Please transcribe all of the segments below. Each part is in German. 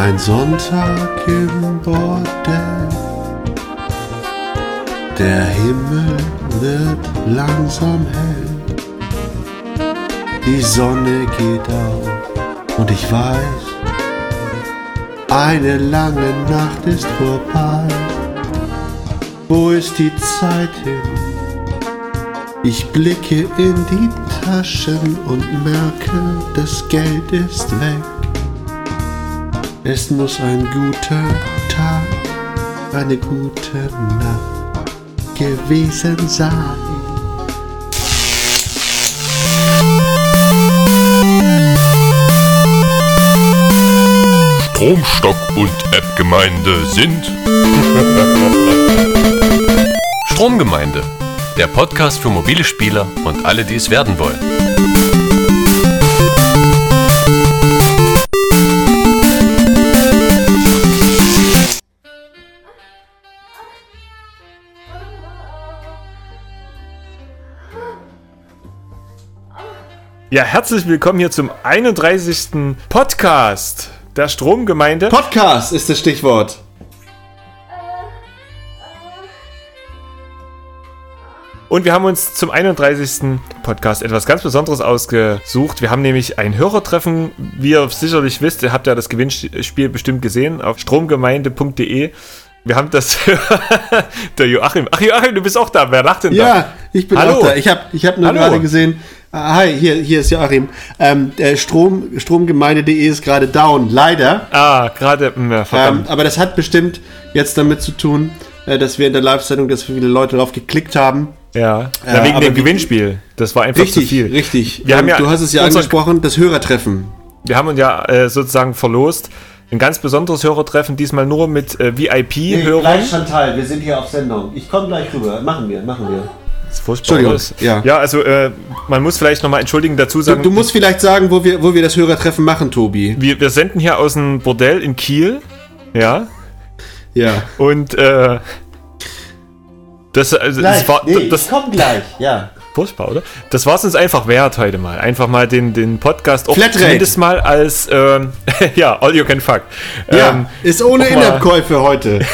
Ein Sonntag im Bordell. Der Himmel wird langsam hell. Die Sonne geht auf und ich weiß, eine lange Nacht ist vorbei. Wo ist die Zeit hin? Ich blicke in die Taschen und merke, das Geld ist weg. Es muss ein guter Tag, eine gute Nacht gewesen sein. Stromstock und App-Gemeinde sind Stromgemeinde, der Podcast für mobile Spieler und alle, die es werden wollen. Ja, herzlich willkommen hier zum 31. Podcast der Stromgemeinde. Podcast ist das Stichwort. Und wir haben uns zum 31. Podcast etwas ganz Besonderes ausgesucht. Wir haben nämlich ein Hörertreffen. Wie ihr sicherlich wisst, ihr habt ja das Gewinnspiel bestimmt gesehen auf stromgemeinde.de. Wir haben das. der Joachim. Ach, Joachim, du bist auch da. Wer lacht denn da? Ja, ich bin Hallo. auch da. Ich habe ich hab nur Hallo. gerade gesehen. Ah, hi, hier, hier ist Joachim. Ähm, der Strom, Stromgemeinde.de ist gerade down, leider. Ah, gerade. ja, Ähm, aber das hat bestimmt jetzt damit zu tun, äh, dass wir in der Live-Sendung, dass viele Leute darauf geklickt haben. ja, äh, Na, wegen dem Gewinnspiel. Das war einfach zu Richtig, viel. richtig. Wir haben Ähm, ja du hast es ja angesprochen, das Hörertreffen. Wir haben uns ja äh, sozusagen verlost. Ein ganz besonderes Hörertreffen, diesmal nur mit äh, VIP-Hörern. Chantal, wir sind hier auf Sendung. Ich komme gleich rüber. Machen wir, machen wir. Das ist furchtbar, Entschuldigung, ja. Ja, also äh, man muss vielleicht nochmal entschuldigen dazu Du, sagen, du musst vielleicht sagen, wo wir, wo wir das Hörertreffen machen, Tobi. wir, wir senden hier aus einem Bordell in Kiel. Ja. Ja. Und äh, das, also, das war das, komm gleich, ja. furchtbar, oder? Das war es uns einfach wert heute mal. Einfach mal den, den Podcast auch Flatrate. zumindest mal als ähm, ja, all you can fuck. Ja, Ähm, ist ohne In-App-Käufe heute.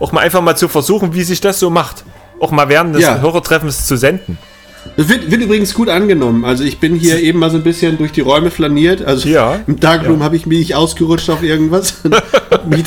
auch mal einfach mal zu versuchen, wie sich das so macht. Auch mal während des Ja. Hörertreffens zu senden. Das wird, wird übrigens gut angenommen. Also ich bin hier eben mal so ein bisschen durch die Räume flaniert. Also Ja. im Darkroom Ja. habe ich mich ausgerutscht auf irgendwas. mich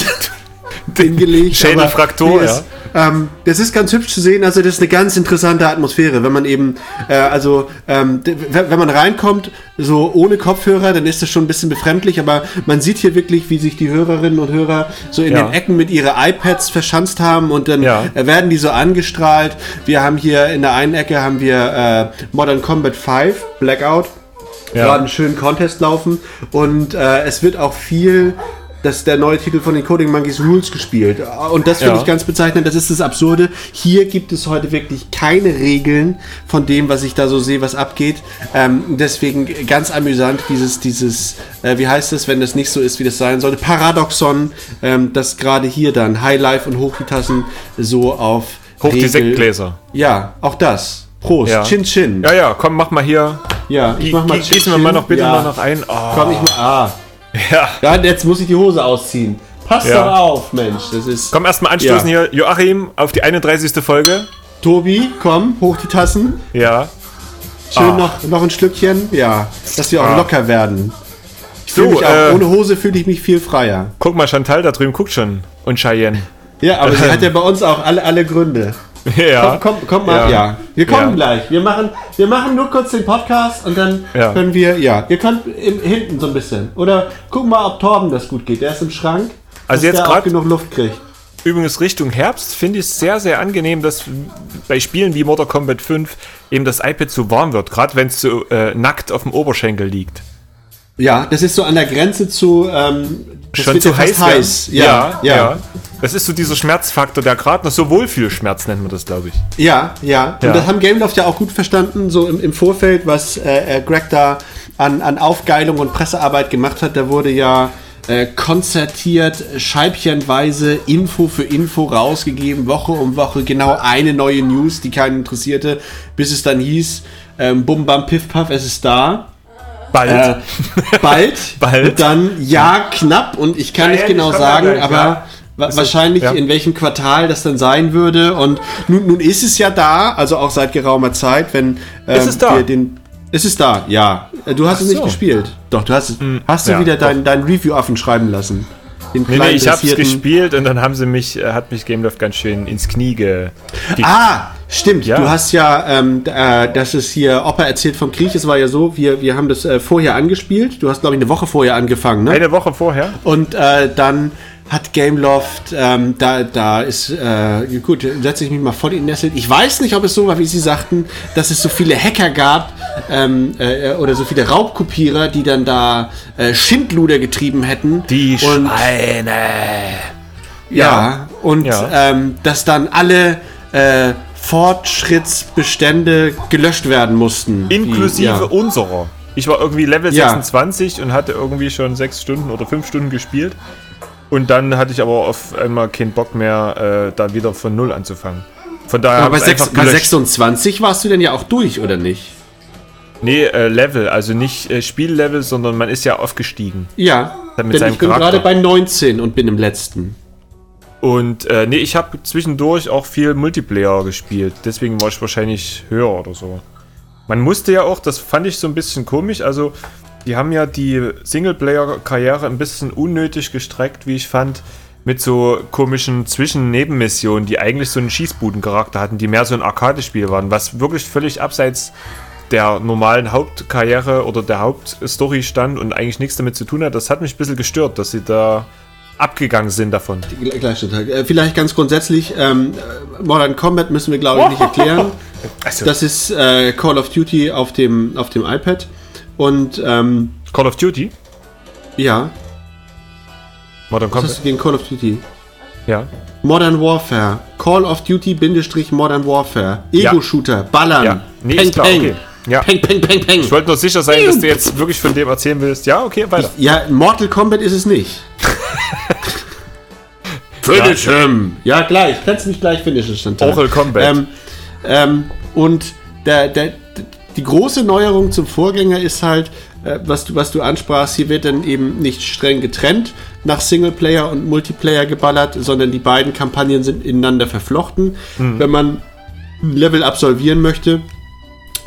hingelegt. Schädelfraktur, ist, ähm, das ist ganz hübsch zu sehen. Also das ist eine ganz interessante Atmosphäre, wenn man eben, äh, also ähm, wenn man reinkommt, so ohne Kopfhörer, dann ist das schon ein bisschen befremdlich. Aber man sieht hier wirklich, wie sich die Hörerinnen und Hörer so in Ja. den Ecken mit ihren iPads verschanzt haben und dann Ja. äh, werden die so angestrahlt. Wir haben hier in der einen Ecke haben wir äh, Modern Combat 5 Blackout. Ja. Gerade einen schönen Contest laufen und äh, es wird auch viel das der neue Titel von den Coding Monkeys Rules gespielt. Und das finde Ja. ich ganz bezeichnend. Das ist das Absurde. Hier gibt es heute wirklich keine Regeln von dem, was ich da so sehe, was abgeht. Ähm, deswegen ganz amüsant dieses, dieses, äh, wie heißt es, wenn das nicht so ist, wie das sein sollte. Paradoxon, ähm, dass gerade hier dann High Life und Hoch die Tassen so auf Hoch die Regel- Sektgläser. Ja, auch das. Prost. Ja. Chin Chin. Ja, ja, komm, mach mal hier. Ja, ich mach mal gi- Gießen wir mal noch bitte Ja. mal noch ein. Oh, Komm, ich mal. Ah. Ja. Ja, jetzt muss ich die Hose ausziehen. Pass Ja. doch auf, Mensch. Das ist. Komm, erstmal anstoßen Ja. hier. Joachim auf die 31. Folge. Tobi, komm, hoch die Tassen. Ja. Schön Ah. noch, noch ein Schlückchen. Ja, dass wir auch Ah. locker werden. Ich So, mich auch, äh, ohne Hose fühle ich mich viel freier. Guck mal, Chantal da drüben guckt schon. Und Cheyenne. Ja, aber sie hat ja bei uns auch alle, alle Gründe. Ja. Komm, komm, komm mal. Ja. Ja. Wir kommen Ja. gleich. Wir machen, wir machen nur kurz den Podcast und dann Ja. können wir. Ja, ihr könnt im, hinten so ein bisschen. Oder guck mal, ob Torben das gut geht. Der ist im Schrank. Also jetzt grad- genug Luft kriegt. Übrigens Richtung Herbst finde ich es sehr, sehr angenehm, dass bei Spielen wie Mortal Kombat 5 eben das iPad so warm wird. Gerade wenn es so äh, nackt auf dem Oberschenkel liegt. Ja, das ist so an der Grenze zu. Ähm, das Schon wird zu heiß. heiß. Ja, ja, ja. Das ist so dieser Schmerzfaktor, der gerade noch so Wohlfühlschmerz nennt man das, glaube ich. Ja, ja. Und Ja. das haben Gameloft ja auch gut verstanden, so im, im Vorfeld, was äh, äh, Greg da an, an Aufgeilung und Pressearbeit gemacht hat. Da wurde ja äh, konzertiert, scheibchenweise Info für Info rausgegeben, Woche um Woche, genau eine neue News, die keinen interessierte, bis es dann hieß, ähm, bum bam piff paff, es ist da. Bald. Äh, bald. Bald. Und dann ja, knapp. Und ich kann Ja, nicht ja, genau sagen, gleich, aber ja. Ist wahrscheinlich ja. in welchem Quartal das dann sein würde. Und nun, nun ist es ja da, also auch seit geraumer Zeit, wenn ähm, Ist es da? wir den. Es ist da, ja. Äh, Du hast es nicht so. gespielt. Doch, du hast es. hast du ja, wieder doch. dein, dein Review-Affen schreiben lassen. Den Nee, nee, ich hab's gespielt und dann haben sie mich, äh, hat mich Game Love ganz schön ins Knie ge. ge Ah, stimmt. Ja. Du hast ja, ähm, äh, das ist hier, Opa erzählt vom Krieg. Es war ja so, wir, wir haben das äh, vorher angespielt. Du hast, glaube ich, eine Woche vorher angefangen, ne? Eine Woche vorher. Und äh, dann hat Gameloft, ähm, da, da ist, äh, gut, setze ich mich mal voll in Nessel. Ich weiß nicht, ob es so war, wie Sie sagten, dass es so viele Hacker gab ähm, äh, oder so viele Raubkopierer, die dann da äh, Schindluder getrieben hätten. Die und, Schweine. Ja, und Ja. Ähm, dass dann alle äh, Fortschrittsbestände gelöscht werden mussten. Inklusive ja. unserer. Ich war irgendwie Level Ja. 26 und hatte irgendwie schon sechs Stunden oder fünf Stunden gespielt. Und dann hatte ich aber auf einmal keinen Bock mehr, äh, da wieder von Null anzufangen. Von daher Aber bei, ich sechs, einfach bei gelöscht. 26 warst du denn ja auch durch, oder nicht? Nee, äh, Level, also nicht äh, Spiellevel, sondern man ist ja aufgestiegen. Ja, mit denn seinem ich bin gerade bei 19 und bin im letzten. Und äh, nee, ich habe zwischendurch auch viel Multiplayer gespielt. Deswegen war ich wahrscheinlich höher oder so. Man musste ja auch, das fand ich so ein bisschen komisch, also die haben ja die Singleplayer-Karriere ein bisschen unnötig gestreckt, wie ich fand, mit so komischen Zwischen-Nebenmissionen, die eigentlich so einen Schießbuden-Charakter hatten, die mehr so ein Arcade-Spiel waren, was wirklich völlig abseits der normalen Hauptkarriere oder der Hauptstory stand und eigentlich nichts damit zu tun hat. Das hat mich ein bisschen gestört, dass sie da abgegangen sind davon. Gleichstellung. Äh, vielleicht ganz grundsätzlich, ähm, äh, Modern Combat müssen wir, glaube ich, nicht erklären. Also, Das ist äh, Call of Duty auf dem, auf dem iPad. Und ähm, Call of Duty? ja, Modern was hast Combat? du gegen Call of Duty? Ja. Modern Warfare. Call of Duty Bindestrich Modern Warfare. Ego-Shooter. Ballern. Ja. Nee, peng, ist klar, okay. Ja. Peng, peng, peng, peng. Ich wollte nur sicher sein, dass du jetzt wirklich von dem erzählen willst. Ja, okay, weiter. Ja, Mortal Kombat ist es nicht. Finish him. Ja, gleich. Kannst mich gleich finishen, Chantal. Mortal Kombat. Ähm, ähm, und der, der, die große Neuerung zum Vorgänger ist halt, äh, was, du, was du ansprachst, hier wird dann eben nicht streng getrennt nach Singleplayer und Multiplayer geballert, sondern die beiden Kampagnen sind ineinander verflochten. Wenn man ein Level absolvieren möchte,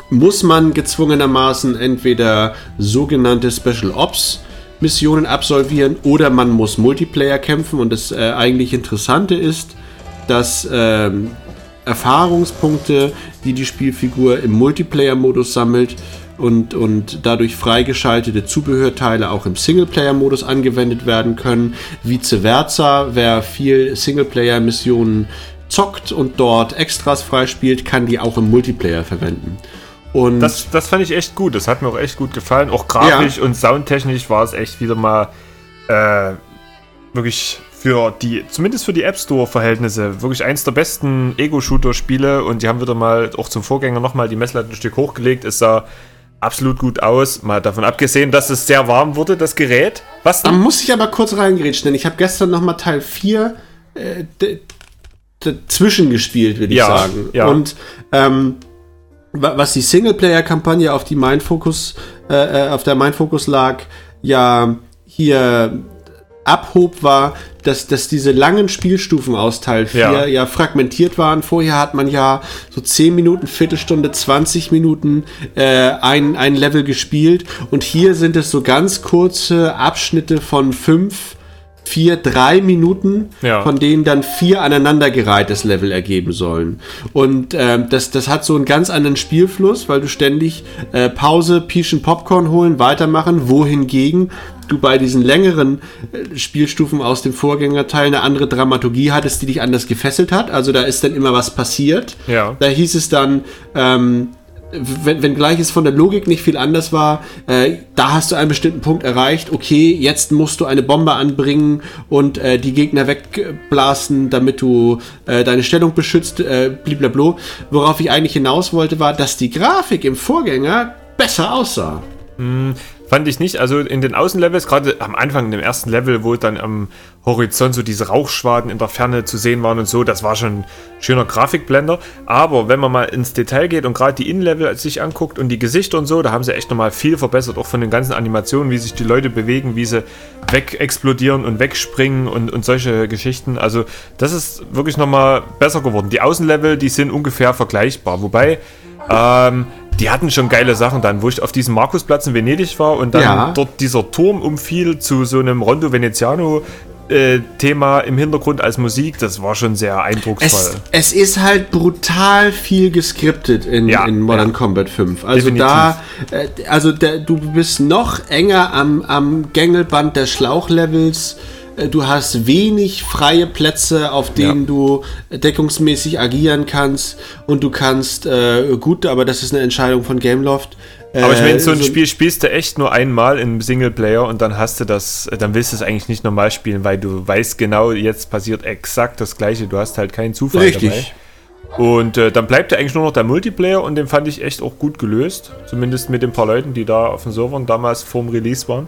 muss man gezwungenermaßen entweder sogenannte Special Ops Missionen absolvieren oder man muss Multiplayer kämpfen. Und das äh, eigentlich Interessante ist, dass ähm, Erfahrungspunkte, die die Spielfigur im Multiplayer-Modus sammelt und, und dadurch freigeschaltete Zubehörteile auch im Singleplayer-Modus angewendet werden können. Vice versa, wer viel Singleplayer-Missionen zockt und dort Extras freispielt, kann die auch im Multiplayer verwenden. Und Das, das fand ich echt gut. Das hat mir auch echt gut gefallen. Auch grafisch und soundtechnisch war es echt wieder mal äh, wirklich für die, zumindest für die App Store-Verhältnisse, wirklich eins der besten Ego-Shooter-Spiele. Und die haben wieder mal auch zum Vorgänger nochmal die Messlatte ein Stück hochgelegt. Es sah absolut gut aus. Mal davon abgesehen, dass es sehr warm wurde, das Gerät. Was Da muss ich aber kurz reingrätschen, denn ich habe gestern noch mal Teil 4 äh, dazwischen gespielt, würde ich Ja, sagen. ja. Und ähm, was die Singleplayer-Kampagne auf die Mein Focus, äh, äh, auf der Mein Focus lag, ja hier abhob, war, dass, dass diese langen Spielstufen aus Teil 4 ja. Ja. fragmentiert waren. Vorher hat man ja so 10 Minuten, Viertelstunde, 20 Minuten äh, ein, ein Level gespielt und hier sind es so ganz kurze Abschnitte von 5, 4, 3 Minuten, Ja. von denen dann vier aneinandergereihtes Level ergeben sollen. Und ähm, das, das hat so einen ganz anderen Spielfluss, weil du ständig äh, Pause, Pischen, Popcorn holen, weitermachen, wohingegen du bei diesen längeren äh, Spielstufen aus dem Vorgängerteil eine andere Dramaturgie hattest, die dich anders gefesselt hat. Also da ist dann immer was passiert. Ja. Da hieß es dann, ähm, wenn, wenn gleich es von der Logik nicht viel anders war, äh, da hast du einen bestimmten Punkt erreicht, okay, jetzt musst du eine Bombe anbringen und äh, die Gegner wegblasen, damit du äh, deine Stellung beschützt, äh, blablabla. Worauf ich eigentlich hinaus wollte, war, dass die Grafik im Vorgänger besser aussah. Fand ich nicht. Also in den Außenlevels, gerade am Anfang, in dem ersten Level, wo dann am Horizont so diese Rauchschwaden in der Ferne zu sehen waren und so, das war schon ein schöner Grafikblender. Aber wenn man mal ins Detail geht und gerade die Innenlevel sich anguckt und die Gesichter und so, da haben sie echt nochmal viel verbessert, auch von den ganzen Animationen, wie sich die Leute bewegen, wie sie wegexplodieren und wegspringen und, und solche Geschichten. Also das ist wirklich nochmal besser geworden. Die Außenlevel, die sind ungefähr vergleichbar. Wobei, ähm, die hatten schon geile Sachen dann, wo ich auf diesem Markusplatz in Venedig war und dann Ja. dort dieser Turm umfiel zu so einem Rondo Veneziano äh, Thema im Hintergrund als Musik, das war schon sehr eindrucksvoll. Es, es ist halt brutal viel geskriptet in, Ja, in Modern ja. Combat 5. Also Definitiv. da, äh, also der, du bist noch enger am, am Gängelband der Schlauchlevels. Äh, Du hast wenig freie Plätze, auf denen Ja. du deckungsmäßig agieren kannst und du kannst äh, gut, aber das ist eine Entscheidung von Gameloft. Aber ich äh, meine, so ein Spiel spielst du echt nur einmal im Singleplayer und dann hast du das, dann willst du es eigentlich nicht normal spielen, weil du weißt genau, jetzt passiert exakt das gleiche. Du hast halt keinen Zufall Richtig. dabei. Und äh, dann bleibt ja eigentlich nur noch der Multiplayer und den fand ich echt auch gut gelöst. Zumindest mit den paar Leuten, die da auf den Servern damals vorm Release waren.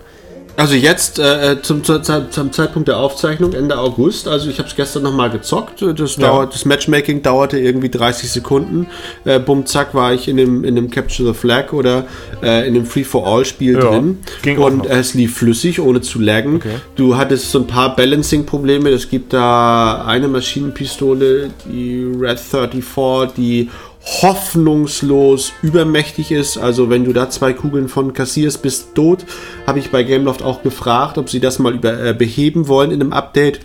Also jetzt äh, zum, zum, zum Zeitpunkt der Aufzeichnung, Ende August. Also ich habe es gestern nochmal gezockt. Das, Ja. dauert, das Matchmaking dauerte irgendwie 30 Sekunden. Äh, bumm, zack, war ich in dem, in dem Capture the Flag oder äh, in dem Free-for-All-Spiel Ja, drin. ging Und es lief flüssig, ohne zu laggen. Okay. Du hattest so ein paar Balancing-Probleme. Es gibt da eine Maschinenpistole, die Red 34, die hoffnungslos übermächtig ist. Also wenn du da zwei Kugeln von kassierst, bist tot. Habe ich bei Gameloft auch gefragt, ob sie das mal über, äh, beheben wollen in einem Update.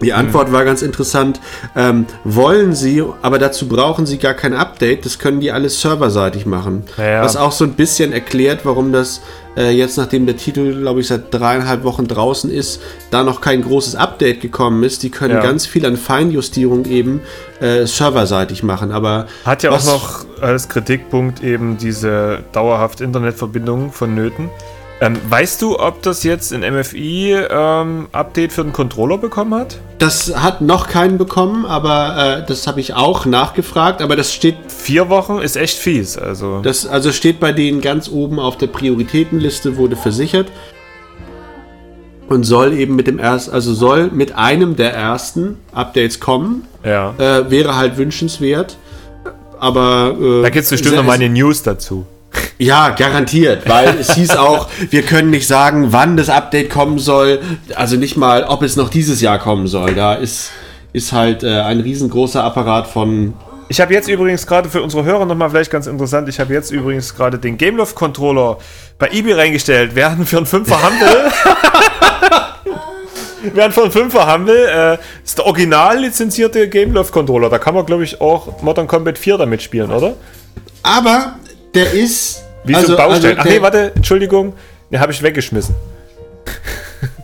Die Antwort war ganz interessant. Ähm, wollen sie, aber dazu brauchen sie gar kein Update. Das können die alles serverseitig machen. Ja. Was auch so ein bisschen erklärt, warum das äh, jetzt, nachdem der Titel, glaube ich, seit dreieinhalb Wochen draußen ist, da noch kein großes Update gekommen ist. Die können Ja. ganz viel an Feinjustierung eben äh, serverseitig machen. Aber Hat ja auch noch als Kritikpunkt eben diese dauerhaft Internetverbindung vonnöten. Ähm, weißt du, ob das jetzt ein MFI-Update für den Controller bekommen hat? Das hat noch keinen bekommen, aber äh, das habe ich auch nachgefragt. Aber das steht Vier Wochen ist echt fies. Also Das also steht bei denen ganz oben auf der Prioritätenliste, wurde versichert. Und soll eben mit dem ersten, also soll mit einem der ersten Updates kommen. ja. Äh, wäre halt wünschenswert. Aber. Äh, Da gibt es bestimmt noch mal eine News dazu. Ja, garantiert, weil es hieß auch, wir können nicht sagen, wann das Update kommen soll. Also nicht mal, ob es noch dieses Jahr kommen soll. Da ist, ist halt äh, ein riesengroßer Apparat von Ich habe jetzt übrigens gerade für unsere Hörer nochmal vielleicht ganz interessant, ich habe jetzt übrigens gerade den Gameloft Controller bei eBay reingestellt. Werden für einen Fünfer Handel. Während für einen Fünfer Handel äh, ist der original lizenzierte Gameloft Controller. Da kann man, glaube ich, auch Modern Combat 4 damit spielen, oder? Aber der ist. Wie so ein Baustein. Ach nee, warte, Entschuldigung. Den habe ich weggeschmissen.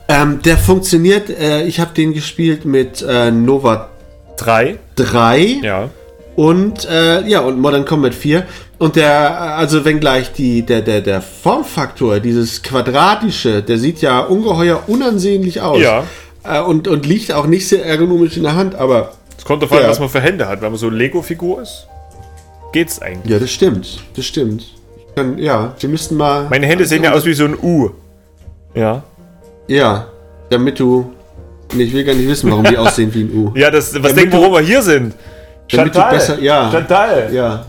Ähm, der funktioniert, äh, ich habe den gespielt mit äh, Nova Drei. 3 Ja. und äh, ja und Modern Combat 4 und der äh, also wenngleich die der der der Formfaktor dieses quadratische, der sieht ja ungeheuer unansehnlich aus. Ja. Äh, und und liegt auch nicht sehr ergonomisch in der Hand, aber Es kommt davon, Ja. was man für Hände hat. Wenn man so Lego-Figur ist, geht's eigentlich. ja, das stimmt. Das stimmt. Kann, ja, wir müssten mal Meine Hände sehen ja aus wie so ein U. Ja. Ja, damit du nee, ich will gar nicht wissen, warum die aussehen wie ein U. Ja, das, was Damit denkt, du- warum wir hier sind? Damit du besser- ja. Chantal. Ja.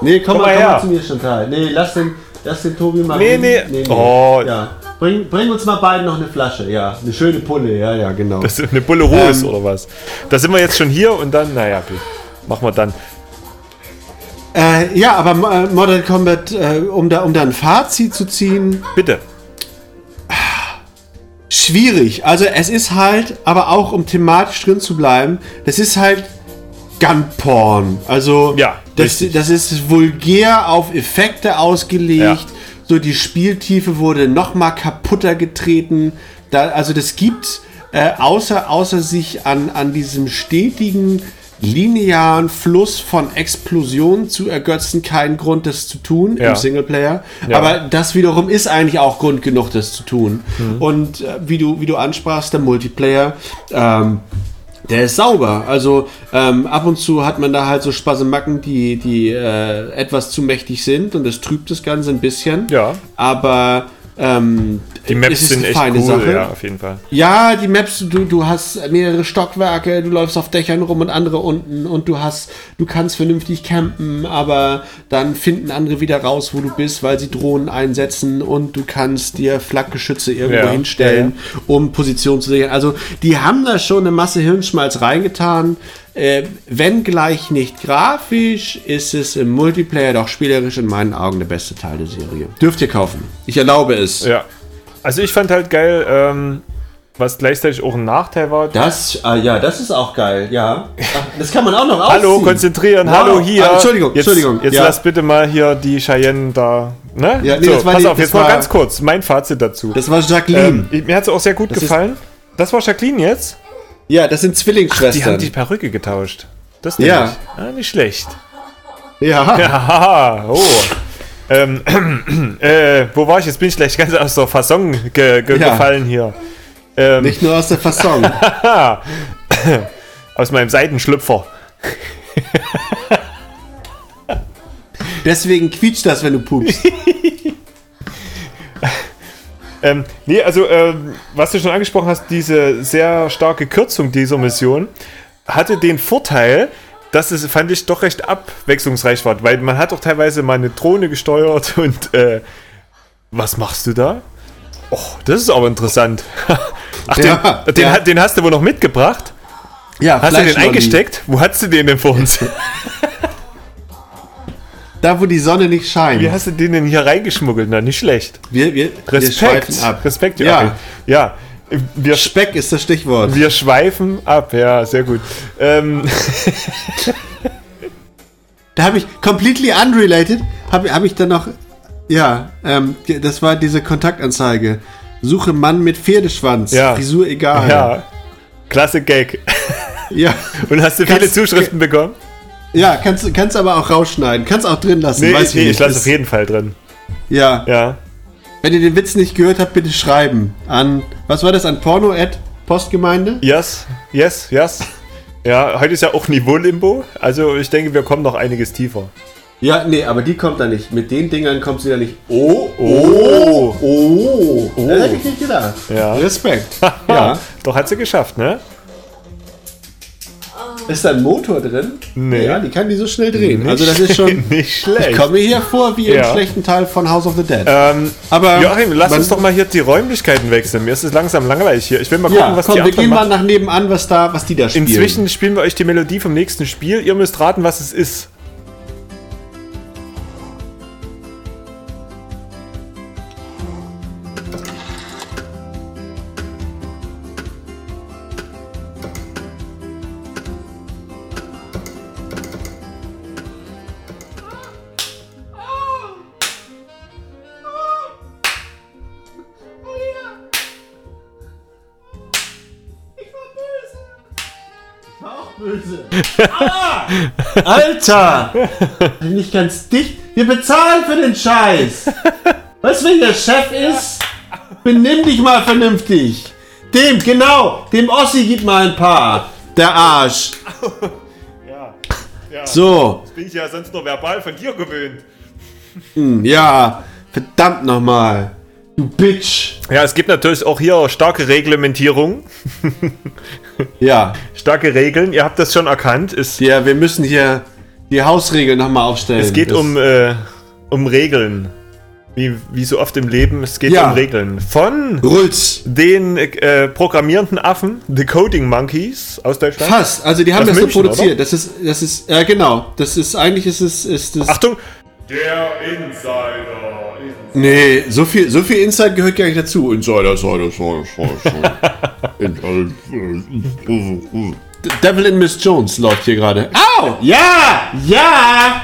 Nee, komm, Komm mal, komm her. mal zu mir, Chantal. Nee, lass den, lass den Tobi mal. Nee, reden. nee. Oh. Ja. Bring, bring uns mal beiden noch eine Flasche, ja. Eine schöne Pulle, ja, ja, genau. Das ist eine Bulle Ruhe ist Ähm. oder was? Da sind wir jetzt schon hier und dann, naja, gut. Machen wir dann. Äh, ja, aber äh, Modern Combat, äh, um, da, um da ein Fazit zu ziehen, Bitte. schwierig. Also es ist halt, aber auch um thematisch drin zu bleiben, das ist halt Gunporn. Also Ja, das, richtig. das ist vulgär auf Effekte ausgelegt. Ja. So die Spieltiefe wurde noch mal kaputter getreten. Da, also das gibt äh, außer, außer sich an, an diesem stetigen linearen Fluss von Explosionen zu ergötzen keinen Grund, das zu tun Ja. im Singleplayer. Ja. Aber das wiederum ist eigentlich auch Grund genug, das zu tun. Mhm. Und äh, wie, du, wie du ansprachst, der Multiplayer, ähm, Der ist sauber. Also ähm, ab und zu hat man da halt so Spasemacken, die, die äh, etwas zu mächtig sind und das trübt das Ganze ein bisschen. Ja. Aber ähm, Die Maps sind echt feine cool, Sache. ja, auf jeden Fall. Ja, die Maps, du, du hast mehrere Stockwerke, du läufst auf Dächern rum und andere unten und du hast, du kannst vernünftig campen, aber dann finden andere wieder raus, wo du bist, weil sie Drohnen einsetzen und du kannst dir Flakgeschütze irgendwo Ja, hinstellen, um Position zu sichern. Also die haben da schon eine Masse Hirnschmalz reingetan. Äh, wenn gleich nicht grafisch, ist es im Multiplayer doch spielerisch in meinen Augen der beste Teil der Serie. Dürft ihr kaufen. Ich erlaube es. Ja. Also ich fand halt geil, ähm, was gleichzeitig auch ein Nachteil war. Das, ah, ja, das ist auch geil, ja. Das kann man auch noch Hallo, ausziehen. konzentrieren, Wow. hallo hier. Ah, Entschuldigung, jetzt, Entschuldigung, Jetzt ja. lass bitte mal hier die Cheyenne da. Ne? Ja, nee, so, pass die- auf, jetzt mal war- ganz kurz. Mein Fazit dazu. Das war Jacqueline. ähm, mir hat es auch sehr gut Das ist- gefallen. Das war Jacqueline jetzt? Ja, das sind Zwillingsschwestern. Die haben die Perücke getauscht. Das Ja. nämlich. Ah, nicht schlecht. ja. Haha, oh. Ähm, äh, wo war ich? Jetzt bin ich gleich ganz aus der Fasson ge ge Ja. gefallen hier. Ähm, Nicht nur aus der Fasson. aus meinem Seitenschlüpfer. Deswegen quietscht das, wenn du pupst. Ähm, nee, also, ähm, was du schon angesprochen hast, diese sehr starke Kürzung dieser Mission hatte den Vorteil, dass es, fand ich, doch recht abwechslungsreich war, weil man hat auch teilweise mal eine Drohne gesteuert und, äh, was machst du da? Oh, das ist aber interessant. Ach, den, Ja, den, ja. den hast du wohl noch mitgebracht? Ja, Hast du den eingesteckt? Wo hast du den denn vor uns? Da, wo die Sonne nicht scheint. Wie hast du den denn hier reingeschmuggelt? Na, nicht schlecht. wir, wir, wir Respekt. schweifen ab. Respekt, Ja. ja. Ja, wir, Speck ist das Stichwort. wir schweifen ab. Ja, sehr gut. Ähm, Da habe ich completely unrelated, habe hab ich dann noch, ja, ähm, das war diese Kontaktanzeige. Suche Mann mit Pferdeschwanz. Ja. Frisur egal. ja, klasse Gag. Ja, Und hast du viele Kannst- Zuschriften bekommen? Ja kannst, kannst aber auch rausschneiden. Kannst auch drin lassen. Nee, weiß nee nicht. ich lasse auf jeden Fall drin. Ja. Ja. Wenn ihr den Witz nicht gehört habt, bitte schreiben. An, was war das, an porno at Postgemeinde? Yes, yes, yes. Ja, heute ist ja auch Niveau-Limbo. Also ich denke, wir kommen noch einiges tiefer. Ja, nee, aber die kommt da nicht. Mit den Dingern kommt sie da nicht. Oh, Oh. oh, oh. Das hätte ich nicht gedacht. Ja. Respekt. Ja. doch hat sie geschafft, ne? Ist da ein Motor drin? Nee. Ja, die kann die so schnell drehen. also das ist schon... nicht schlecht. Ich komme mir hier vor wie im Ja. schlechten Teil von House of the Dead. Ähm, aber Joachim, lass uns doch mal hier die Räumlichkeiten wechseln. Mir ist es langsam langweilig hier. Ich will mal gucken, Ja, was komm, die wir gehen mal nach nebenan, was da, was die da spielen. Inzwischen spielen wir euch die Melodie vom nächsten Spiel. Ihr müsst raten, was es ist. Alter! Nicht ganz dicht. Wir bezahlen für den Scheiß. Weißt du, wer der Chef ist? Benimm dich mal vernünftig. Dem, genau, dem Ossi gib mal ein paar. Der Arsch. Ja. ja. So, Bin ich ja sonst nur verbal von dir gewöhnt. ja, verdammt nochmal. Du Bitch. Ja, es gibt natürlich auch hier starke Reglementierung. Ja, Starke Regeln. Ihr habt das schon erkannt. Es, ja wir müssen hier die Hausregeln nochmal aufstellen. es geht Das- um, äh, um Regeln. Wie, wie so oft im Leben, es geht Ja. um Regeln. Von Rulz. den äh, programmierenden Affen, The Coding Monkeys aus Deutschland. Fast. Also die haben Aus das München, so produziert. Das ist, das ist, ja genau. Das ist eigentlich ist es, ist es. Achtung! Der Insider. Nee, so viel, so viel Insight gehört gar nicht dazu. Insider, Insider, Insider, Insider. Devil in Miss Jones läuft hier gerade. Au! Ja! Ja!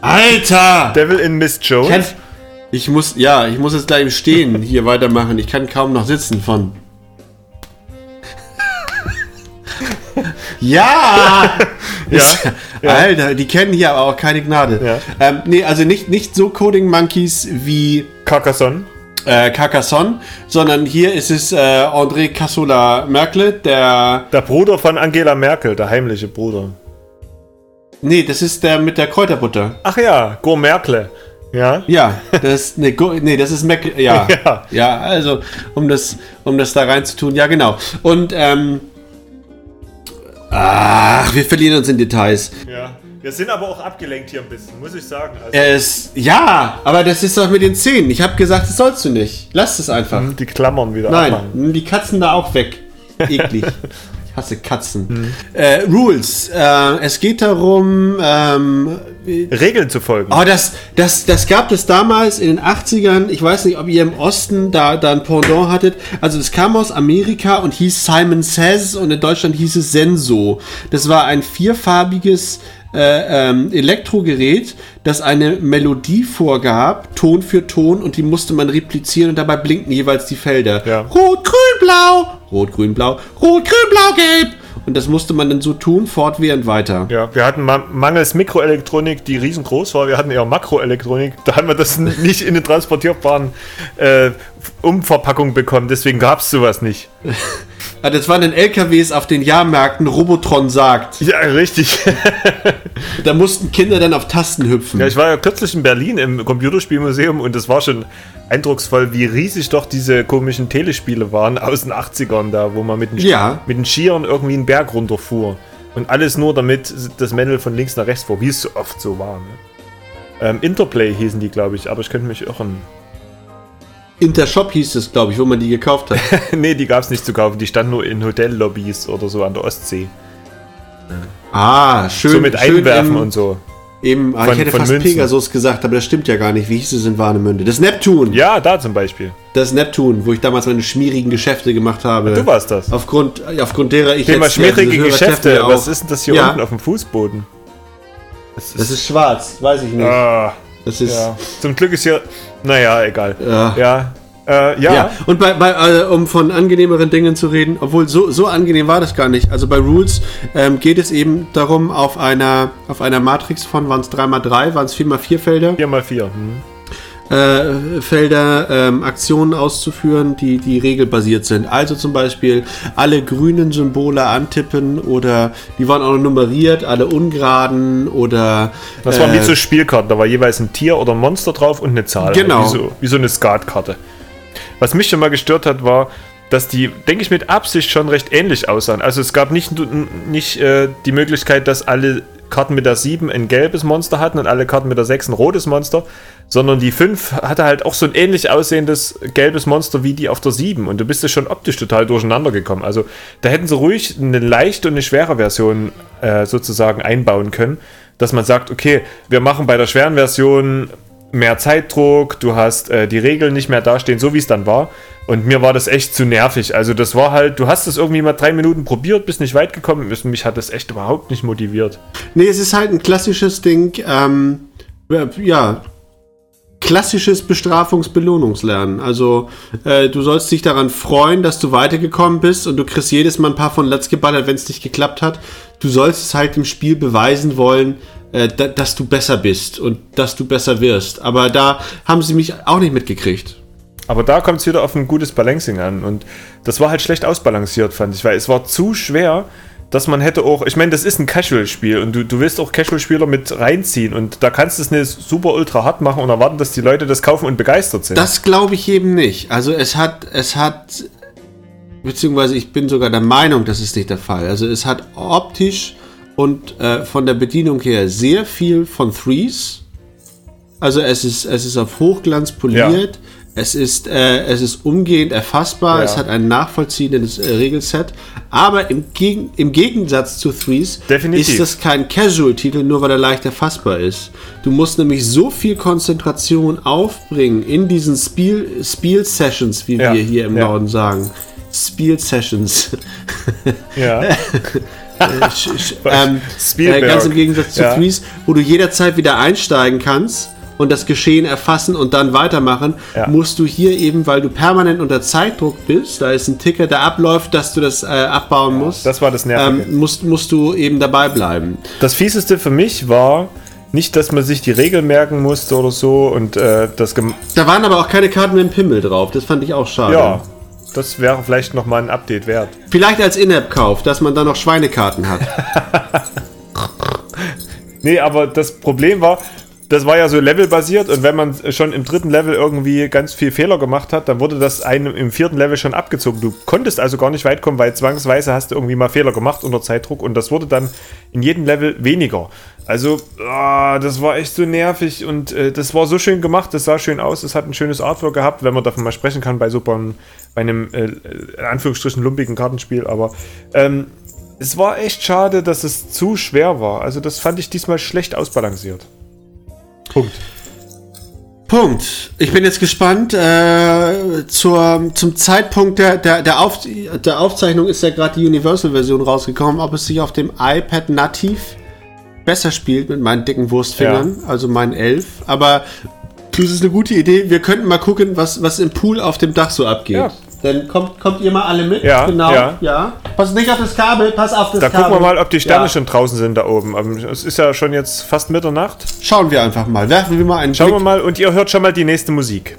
Alter! Devil in Miss Jones. Kann, ich muss, ja, ich muss jetzt gleich im Stehen hier weitermachen. Ich kann kaum noch sitzen von. Ja! Ja. Alter, die kennen hier aber auch keine Gnade. Ja. Ähm, nee, also nicht, nicht so Coding Monkeys wie Carcassonne. äh, Carcassonne, sondern hier ist es äh, André Cassola Merkel, der. Der Bruder von Angela Merkel, der heimliche Bruder. Nee, das ist der mit der Kräuterbutter. Ach ja, Go Merkle. Ja. Ja, das, nee, Go- nee, das ist Mac, ja. Ja. ja. also, um das, um das da reinzutun, ja, genau. Und, ähm, ach, wir verlieren uns in Details. ja. Wir sind aber auch abgelenkt hier ein bisschen, muss ich sagen. Also, Es, ja, aber das ist doch mit den Zähnen. Ich habe gesagt, das sollst du nicht. Lass es einfach. die Klammern wieder Nein, abmachen. die Katzen da auch weg. Eklig. Hasse Katzen. Mhm. Äh, Rules. Äh, es geht darum, ähm, Regeln zu folgen. Oh, das, das, das gab es damals in den 80ern. Ich weiß nicht, ob ihr im Osten da, da ein Pendant hattet. Also, das kam aus Amerika und hieß Simon Says und in Deutschland hieß es Senso. Das war ein vierfarbiges äh, ähm, Elektrogerät, das eine Melodie vorgab, Ton für Ton, und die musste man replizieren und dabei blinkten jeweils die Felder. Ja. Rot, grün, blau, rot, grün, blau, rot, grün, blau, gelb. Und das musste man dann so tun, fortwährend weiter. Ja, wir hatten ma mangels Mikroelektronik, die riesengroß war. Wir hatten eher Makroelektronik. Da haben wir das nicht in den transportierbaren äh, Umverpackung bekommen. Deswegen gab es sowas nicht. Ah, Das waren dann LKWs auf den Jahrmärkten, Robotron sagt. Ja, richtig. Da mussten Kinder dann auf Tasten hüpfen. Ja, ich war ja kürzlich in Berlin im Computerspielmuseum und das war schon eindrucksvoll, wie riesig doch diese komischen Telespiele waren aus den 80ern da, wo man mit den, Ja. mit den Skiern irgendwie einen Berg runterfuhr. Und alles nur, damit das Männel von links nach rechts fuhr, wie es so oft so war. Ne? Ähm, Interplay hießen die, glaube ich, aber ich könnte mich irren. Intershop hieß es, glaube ich, wo man die gekauft hat. nee, die gab es nicht zu kaufen, die standen nur in Hotellobbys oder so an der Ostsee. Ah, schön. So mit schön Einwerfen im, und so. Ah, Von- ich hätte von fast Münzen. Pegasus gesagt, aber das stimmt ja gar nicht. Wie hieß es in Warnemünde? Das Neptun. Ja, da zum Beispiel. Das Neptun, wo ich damals meine schmierigen Geschäfte gemacht habe. Du warst das. Aufgrund, aufgrund derer ich Thema jetzt, ja, schmierige Geschäfte. Was ist denn das hier Ja. unten auf dem Fußboden? Das Das ist schwarz, weiß ich nicht. Ah, Das ist. ja. Zum Glück ist hier. Naja, egal. Ja. Ja. Äh, ja. Ja, und bei, bei äh, um von angenehmeren Dingen zu reden, obwohl so, so angenehm war das gar nicht. Also bei Rules ähm, geht es eben darum, auf einer, auf einer Matrix von, waren es 3x3, waren es 4x4 Felder, 4x4. Hm. äh, Felder ähm, Aktionen auszuführen, die, die regelbasiert sind. Also zum Beispiel alle grünen Symbole antippen oder die waren auch noch nummeriert, alle ungeraden oder Das waren wie äh, so Spielkarten. Da war jeweils ein Tier oder ein Monster drauf und eine Zahl. Genau. Wie so, wie so eine Skatkarte. Was mich schon mal gestört hat, war, dass die, denke ich, mit Absicht schon recht ähnlich aussahen. Also es gab nicht, nicht äh, die Möglichkeit, dass alle Karten mit der 7 ein gelbes Monster hatten und alle Karten mit der 6 ein rotes Monster, sondern die 5 hatte halt auch so ein ähnlich aussehendes gelbes Monster wie die auf der 7 und du bist ja schon optisch total durcheinander gekommen. Also da hätten sie ruhig eine leichte und eine schwere Version äh, sozusagen einbauen können, dass man sagt, okay, wir machen bei der schweren Version mehr Zeitdruck, du hast äh, die Regeln nicht mehr dastehen, so wie es dann war. Und mir war das echt zu nervig. Also das war halt, du hast es irgendwie mal drei Minuten probiert, bist nicht weit gekommen. Mich hat das echt überhaupt nicht motiviert. Nee, es ist halt ein klassisches Ding, ähm, ja, klassisches Bestrafungs-Belohnungslernen. Also, äh, du sollst dich daran freuen, dass du weitergekommen bist und du kriegst jedes Mal ein paar von Let's geballert, wenn es nicht geklappt hat. Du sollst es halt im Spiel beweisen wollen, äh, da, dass du besser bist und dass du besser wirst. Aber da haben sie mich auch nicht mitgekriegt. Aber da kommt es wieder auf ein gutes Balancing an. Und das war halt schlecht ausbalanciert, fand ich, weil es war zu schwer, dass man hätte auch, ich meine, das ist ein Casual-Spiel und du, du willst auch Casual-Spieler mit reinziehen und da kannst du es nicht super ultra hart machen und erwarten, dass die Leute das kaufen und begeistert sind. Das glaube ich eben nicht. Also es hat, es hat, beziehungsweise ich bin sogar der Meinung, das ist nicht der Fall. Also es hat optisch und äh, von der Bedienung her sehr viel von Threes. Also es ist, es ist auf Hochglanz poliert. Es ist, äh, es ist umgehend erfassbar. Ja. Es hat ein nachvollziehendes äh, Regelset. Aber im, Gegen im Gegensatz zu Threes Definitiv. ist das kein Casual-Titel, nur weil er leicht erfassbar ist. Du musst nämlich so viel Konzentration aufbringen in diesen Spiel- Spiel-Sessions, wie Ja, wir hier im ja. Norden sagen. Spiel-Sessions. ja. Sch- ähm, äh, ganz im Gegensatz zu Ja. Threes, wo du jederzeit wieder einsteigen kannst und das Geschehen erfassen und dann weitermachen, Ja. musst du hier eben, weil du permanent unter Zeitdruck bist, da ist ein Ticker, der abläuft, dass du das äh, abbauen musst, das war das Nervige. ähm, musst, musst du eben dabei bleiben. Das Fieseste für mich war, Nicht, dass man sich die Regeln merken musste oder so und äh, das Da waren aber auch keine Karten mit dem Pimmel drauf. Das fand ich auch schade. ja, das wäre vielleicht nochmal ein Update wert. Vielleicht als In-App-Kauf, dass man da noch Schweinekarten hat. Nee, aber das Problem war, das war ja so levelbasiert und wenn man schon im dritten Level irgendwie ganz viel Fehler gemacht hat, dann wurde das einem im vierten Level schon abgezogen. Du konntest also gar nicht weit kommen, weil zwangsweise hast du irgendwie mal Fehler gemacht unter Zeitdruck und das wurde dann in jedem Level weniger. Also, ah, das war echt so nervig und äh, das war so schön gemacht, das sah schön aus, es hat ein schönes Artwork gehabt, wenn man davon mal sprechen kann bei so einem, bei einem, äh, in Anführungsstrichen, lumpigen Kartenspiel, aber ähm, es war echt schade, dass es zu schwer war. Also das fand ich diesmal schlecht ausbalanciert. Punkt. Punkt. Ich bin jetzt gespannt. Äh, zur, zum Zeitpunkt der, der, der, Auf, der Aufzeichnung ist ja gerade die Universal-Version rausgekommen, ob es sich auf dem iPad nativ besser spielt mit meinen dicken Wurstfingern, also meinen Elf. Aber das ist eine gute Idee. Wir könnten mal gucken, was, was im Pool auf dem Dach so abgeht. Ja. Dann kommt, kommt ihr mal alle mit. Ja, genau. ja. Pass nicht auf das Kabel, pass auf das Da Kabel. gucken wir mal, ob die Sterne Ja. schon draußen sind da oben. Es ist ja schon jetzt fast Mitternacht. Schauen wir einfach mal. Werfen wir mal einen Schauen wir Blick. mal und ihr hört schon mal die nächste Musik.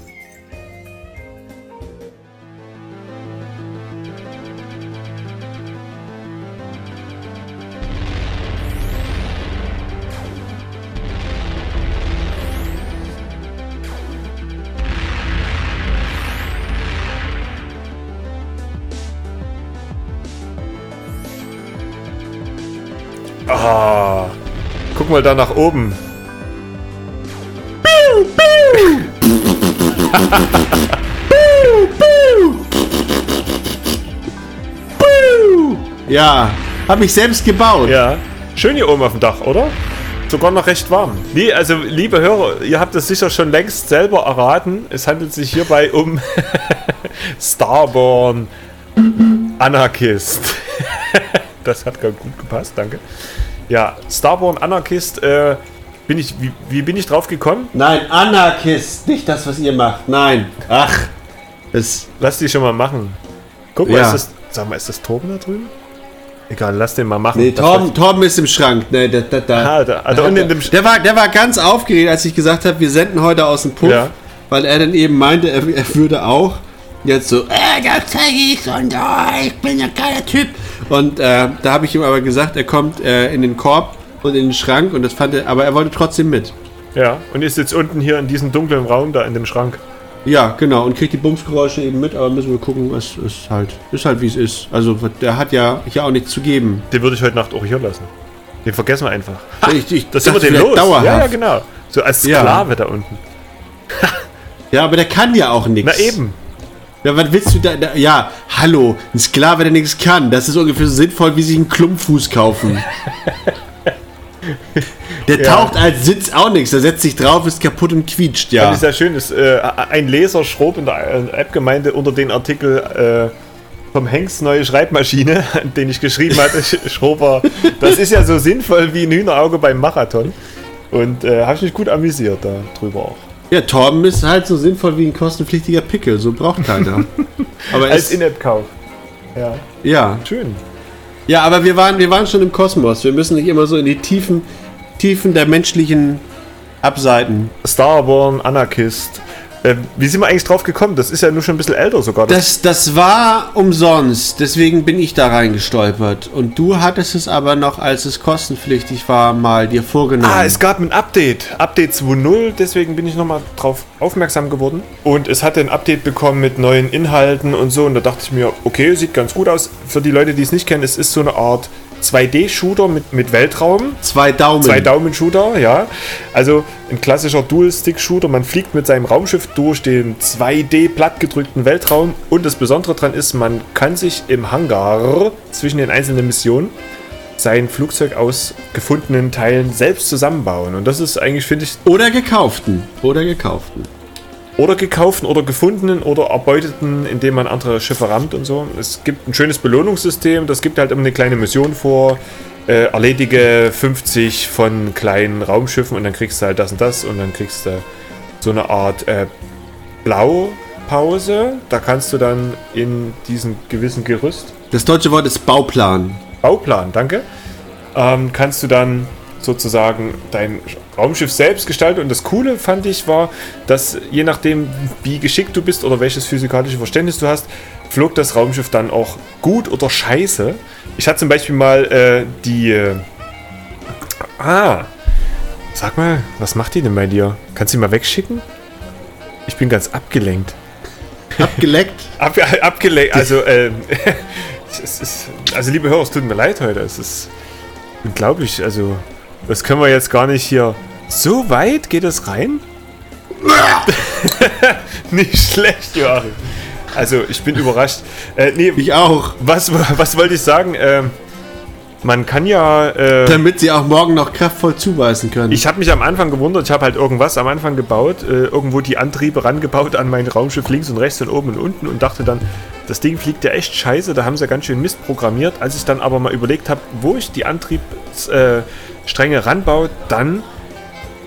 Mal da nach oben. Ja, habe ich selbst gebaut. Ja, schön hier oben auf dem Dach, oder? Sogar noch recht warm. Nee, also liebe Hörer, ihr habt es sicher schon längst selber erraten. Es handelt sich hierbei um Starborn Anarchist. das hat ganz gut gepasst, danke. Ja, Starborn Anarchist, äh, bin ich, wie, wie bin ich drauf gekommen? Nein, Anarchist, nicht das, was ihr macht. Nein. Ach, das. Lass die schon mal machen. Guck mal, Ja. ist das, sag mal, ist das Torben da drüben? Egal, lass den mal machen. Nee, Torben, Torben ist im Schrank. Nee, da, da, da. Ah, da- da unten in dem Sch- der, war, der war ganz aufgeregt, als ich gesagt habe, wir senden heute aus dem Puff, Ja. weil er dann eben meinte, er, er würde auch. Jetzt so, äh, das zeige ich und oh, ich bin ein geiler Typ. Und äh, da habe ich ihm aber gesagt, er kommt äh, in den Korb und in den Schrank und das fand er, aber er wollte trotzdem mit. Ja, und ist jetzt unten hier in diesem dunklen Raum da in dem Schrank. Ja, genau, und kriegt die Bumsgeräusche eben mit, aber müssen wir gucken, es ist halt, ist halt wie es ist. Also der hat ja hier auch nichts zu geben. Den würde ich heute Nacht auch hier lassen. Den vergessen wir einfach. ich, ich, Das sind wir den los. Dauerhaft. Ja, ja, genau. So als Ja. Sklave da unten. Ja, aber der kann ja auch nichts. Na eben. Ja, was willst du da, da? Ja, hallo, ein Sklave, der nichts kann. Das ist ungefähr so sinnvoll, wie sich einen Klumpfuß kaufen. Der Ja. taucht als Sitz auch nichts. Der setzt sich drauf, ist kaputt und quietscht, ja. Das ist ja schön. Ist, äh, ein Leser schrob in der äh, App-Gemeinde unter den Artikel äh, vom Hengst neue Schreibmaschine, den ich geschrieben hatte, sch- schrob er, das ist ja so sinnvoll wie ein Hühnerauge beim Marathon. Und äh, habe ich mich gut amüsiert da drüber auch. Ja, Torben ist halt so sinnvoll wie ein kostenpflichtiger Pickel. So braucht keiner. aber Als In-App-Kauf. Ja, ja. schön. ja, aber wir waren, wir waren schon im Kosmos. Wir müssen nicht immer so in die Tiefen, Tiefen der menschlichen Abseiten. Starborn, Anarchist. Äh, wie sind wir eigentlich drauf gekommen? Das ist ja nur schon ein bisschen älter sogar. Das, das war umsonst, deswegen bin ich da reingestolpert. Und du hattest es aber noch, als es kostenpflichtig war, mal dir vorgenommen. Ah, es gab ein Update. Update 2.0, deswegen bin ich nochmal drauf aufmerksam geworden. Und es hatte ein Update bekommen mit neuen Inhalten und so. Und da dachte ich mir, okay, sieht ganz gut aus. Für die Leute, die es nicht kennen, es ist so eine Art 2D-Shooter mit, mit Weltraum. Zwei Daumen. Zwei Daumen-Shooter, ja. Also ein klassischer Dual-Stick-Shooter. Man fliegt mit seinem Raumschiff durch den 2D plattgedrückten Weltraum. Und das Besondere daran ist, man kann sich im Hangar zwischen den einzelnen Missionen sein Flugzeug aus gefundenen Teilen selbst zusammenbauen. Und das ist eigentlich, finde ich, Oder gekauften. Oder gekauften. Oder gekauften oder gefundenen oder erbeuteten, indem man andere Schiffe rammt und so. Es gibt ein schönes Belohnungssystem, das gibt halt immer eine kleine Mission vor. Äh, erledige 50 von kleinen Raumschiffen und dann kriegst du halt das und das und dann kriegst du so eine Art äh, Blaupause. Da kannst du dann in diesem gewissen Gerüst Das deutsche Wort ist Bauplan. Bauplan, danke. Ähm, kannst du dann sozusagen dein Raumschiff selbst gestalten. Und das Coole fand ich war, dass je nachdem, wie geschickt du bist oder welches physikalische Verständnis du hast, flog das Raumschiff dann auch gut oder scheiße. Ich hatte zum Beispiel mal äh, die. Äh, ah, sag mal, was macht die denn bei dir? Kannst du die mal wegschicken? Ich bin ganz abgelenkt. Abgeleckt. Ab, abgelenkt, also, äh, ist, also liebe Hörer, es tut mir leid heute. Es ist unglaublich, also, das können wir jetzt gar nicht hier. So weit geht es rein? nicht schlecht, Joachim. Also, ich bin überrascht. Äh, nee, Ich auch. was, was wollte ich sagen? Ähm, man kann ja. Äh, Damit sie auch morgen noch kraftvoll zuweisen können. ich habe mich am Anfang gewundert, ich habe halt irgendwas am Anfang gebaut, äh, irgendwo die Antriebe rangebaut an mein Raumschiff links und rechts und oben und unten und dachte dann, das Ding fliegt ja echt scheiße, da haben sie ja ganz schön Mist programmiert. Als ich dann aber mal überlegt habe, wo ich die Antriebsstränge äh, ranbaue, dann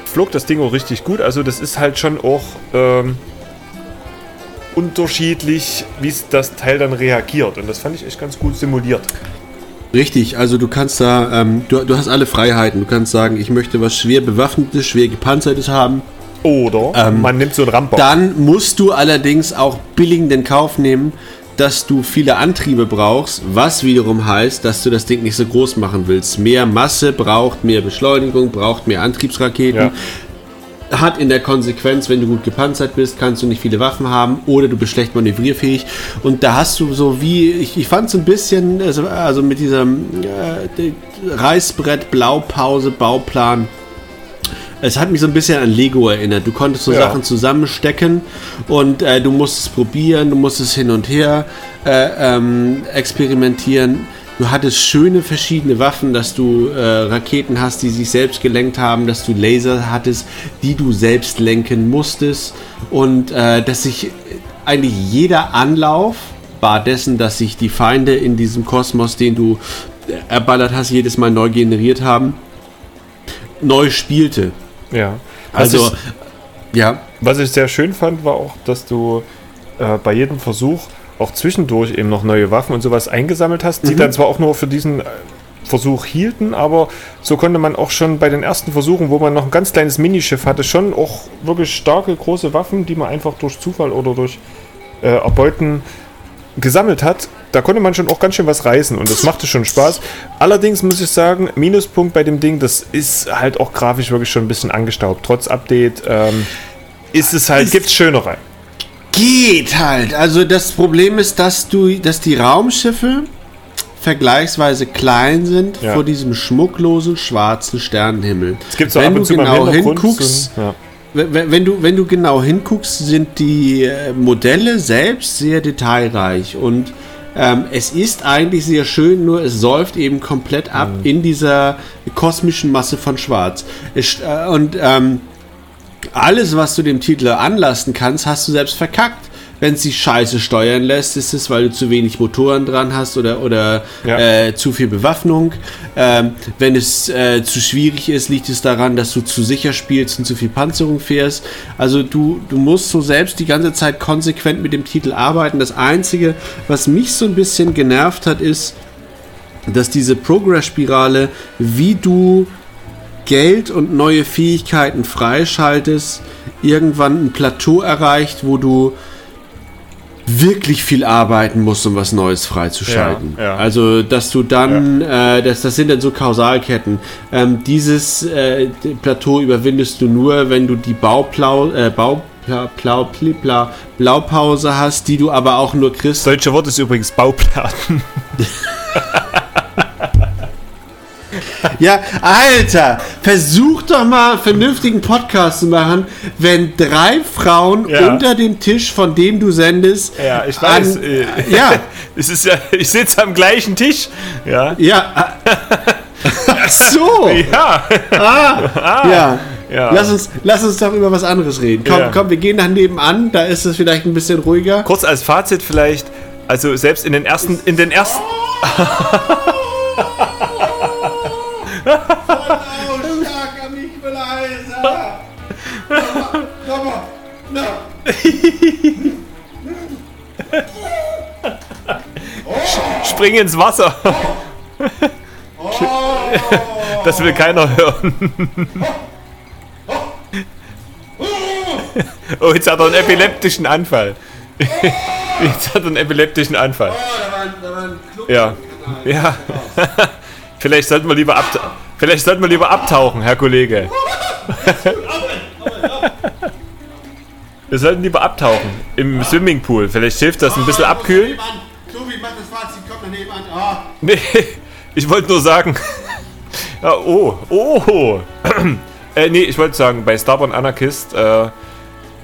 flog das Ding auch richtig gut. Also das ist halt schon auch ähm, unterschiedlich, wie das Teil dann reagiert. Und das fand ich echt ganz gut simuliert. Richtig, also du kannst da, ähm, du, du hast alle Freiheiten. Du kannst sagen, ich möchte was schwer bewaffnetes, schwer gepanzertes haben. Oder Ähm, man nimmt so einen Rammbau. Dann musst du allerdings auch billig in den Kauf nehmen, dass du viele Antriebe brauchst, was wiederum heißt, dass du das Ding nicht so groß machen willst. Mehr Masse braucht mehr Beschleunigung, braucht mehr Antriebsraketen. Hat in der Konsequenz, wenn du gut gepanzert bist, kannst du nicht viele Waffen haben oder du bist schlecht manövrierfähig. Und da hast du so wie, ich, ich fand so ein bisschen, also, also mit diesem äh, Reißbrett, Blaupause, Bauplan, es hat mich so ein bisschen an Lego erinnert. Du konntest so Ja. Sachen zusammenstecken und äh, du musst es probieren, du musst es hin und her äh, ähm, experimentieren. Du hattest schöne verschiedene Waffen, dass du äh, Raketen hast, die sich selbst gelenkt haben, dass du Laser hattest, die du selbst lenken musstest und äh, dass sich eigentlich jeder Anlauf war dessen, dass sich die Feinde in diesem Kosmos, den du erballert hast, jedes Mal neu generiert haben, neu spielte. ja. Also, Was ich- ja, Was ich sehr schön fand, war auch, dass du äh, bei jedem Versuch auch zwischendurch eben noch neue Waffen und sowas eingesammelt hast, die dann zwar auch nur für diesen äh, Versuch hielten, aber so konnte man auch schon bei den ersten Versuchen, wo man noch ein ganz kleines Minischiff hatte, schon auch wirklich starke, große Waffen, die man einfach durch Zufall oder durch äh, Erbeuten gesammelt hat, da konnte man schon auch ganz schön was reißen und das machte schon Spaß. Allerdings muss ich sagen, Minuspunkt bei dem Ding, das ist halt auch grafisch wirklich schon ein bisschen angestaubt. Trotz Update ähm, ist es halt, Ist- gibt's schönere. Geht halt. Also das Problem ist, dass du, dass die Raumschiffe vergleichsweise klein sind Ja. vor diesem schmucklosen schwarzen Sternenhimmel. Es gibt so wenn du genau hinguckst, ja. wenn, wenn du wenn du genau hinguckst, sind die äh, Modelle selbst sehr detailreich und ähm, es ist eigentlich sehr schön, nur es säuft eben komplett ab Mhm. in dieser kosmischen Masse von Schwarz. Es, äh, und ähm, alles, was du dem Titel anlasten kannst, hast du selbst verkackt. Wenn es sich scheiße steuern lässt, ist es, weil du zu wenig Motoren dran hast oder, oder Ja. äh, zu viel Bewaffnung. Ähm, wenn es äh, zu schwierig ist, liegt es daran, dass du zu sicher spielst und zu viel Panzerung fährst. Also du, du musst so selbst die ganze Zeit konsequent mit dem Titel arbeiten. Das Einzige, was mich so ein bisschen genervt hat, ist, dass diese Progress-Spirale, wie du Geld und neue Fähigkeiten freischaltest, irgendwann ein Plateau erreicht, wo du wirklich viel arbeiten musst, um was Neues freizuschalten. Ja, ja. Also, dass du dann, äh, das, das sind dann so Kausalketten. Ähm, dieses äh, Plateau überwindest du nur, wenn du die Bauplau, äh, Bau, Plau, Pli, Pla, Blaupause hast, die du aber auch nur kriegst. Das deutsche Wort ist übrigens Bauplatten. Ja, Alter, versuch doch mal einen vernünftigen Podcast zu machen, wenn drei Frauen Ja. unter dem Tisch, von dem du sendest, Ja, ich weiß. An, äh, ja, es ist ja, ich sitze am gleichen Tisch. Ja. ja. Ach so. Ja. Ja. Ja. Lass, uns, lass uns doch über was anderes reden. Komm, Ja. komm, wir gehen nach nebenan, da ist es vielleicht ein bisschen ruhiger. Kurz als Fazit vielleicht, also selbst in den ersten, in den ersten, spring ins Wasser. Das will keiner hören. Oh, jetzt hat er einen epileptischen Anfall. Jetzt hat er einen epileptischen Anfall. Ja. Ja. Vielleicht sollten wir lieber abtauchen. Vielleicht sollten wir lieber abtauchen, Herr Kollege. Wir sollten lieber abtauchen im Swimmingpool. Vielleicht hilft das ein bisschen abkühlen. Nee, ich wollte nur sagen. Ja, oh, oh. äh, nee, ich wollte sagen, bei Starborn Anarchist äh,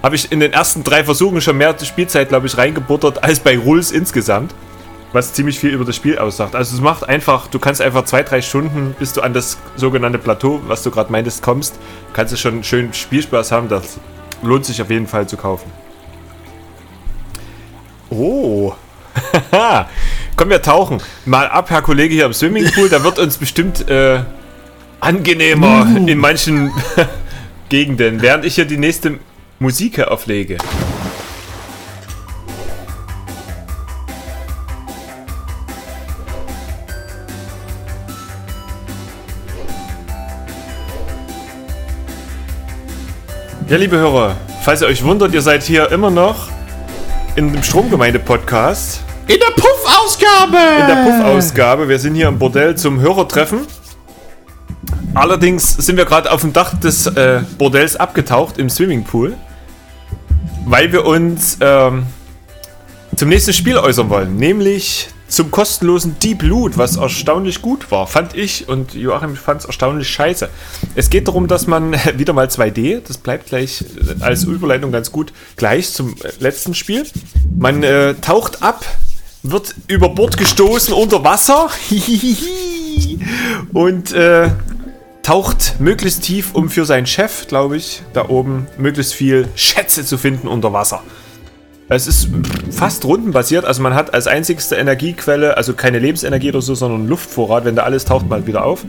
habe ich in den ersten drei Versuchen schon mehr Spielzeit, glaube ich, reingebuttert als bei Rules insgesamt. Was ziemlich viel über das Spiel aussagt. Also es macht einfach, du kannst einfach zwei, drei Stunden, bis du an das sogenannte Plateau, was du gerade meintest, kommst, kannst du schon schön Spielspaß haben. Das lohnt sich auf jeden Fall zu kaufen. Oh. Komm, wir tauchen mal ab, Herr Kollege, hier im Swimmingpool. Da wird uns bestimmt äh, angenehmer in manchen Gegenden, während ich hier die nächste Musik auflege. Ja, liebe Hörer, falls ihr euch wundert, ihr seid hier immer noch in dem Stromgemeinde-Podcast. In der Puff-Ausgabe! In der Puff-Ausgabe. Wir sind hier im Bordell zum Hörertreffen. Allerdings sind wir gerade auf dem Dach des äh, Bordells abgetaucht im Swimmingpool, weil wir uns ähm, zum nächsten Spiel äußern wollen, nämlich zum kostenlosen Deep Loot, was erstaunlich gut war, fand ich und Joachim fand es erstaunlich scheiße. Es geht darum, dass man wieder mal 2D, das bleibt gleich als Überleitung ganz gut, gleich zum äh, letzten Spiel. Man äh, taucht ab, wird über Bord gestoßen unter Wasser und äh, taucht möglichst tief, um für seinen Chef, glaube ich, da oben möglichst viel Schätze zu finden unter Wasser. Es ist fast rundenbasiert, also man hat als einzigste Energiequelle, also keine Lebensenergie oder so, sondern Luftvorrat. Wenn da alles taucht man wieder auf.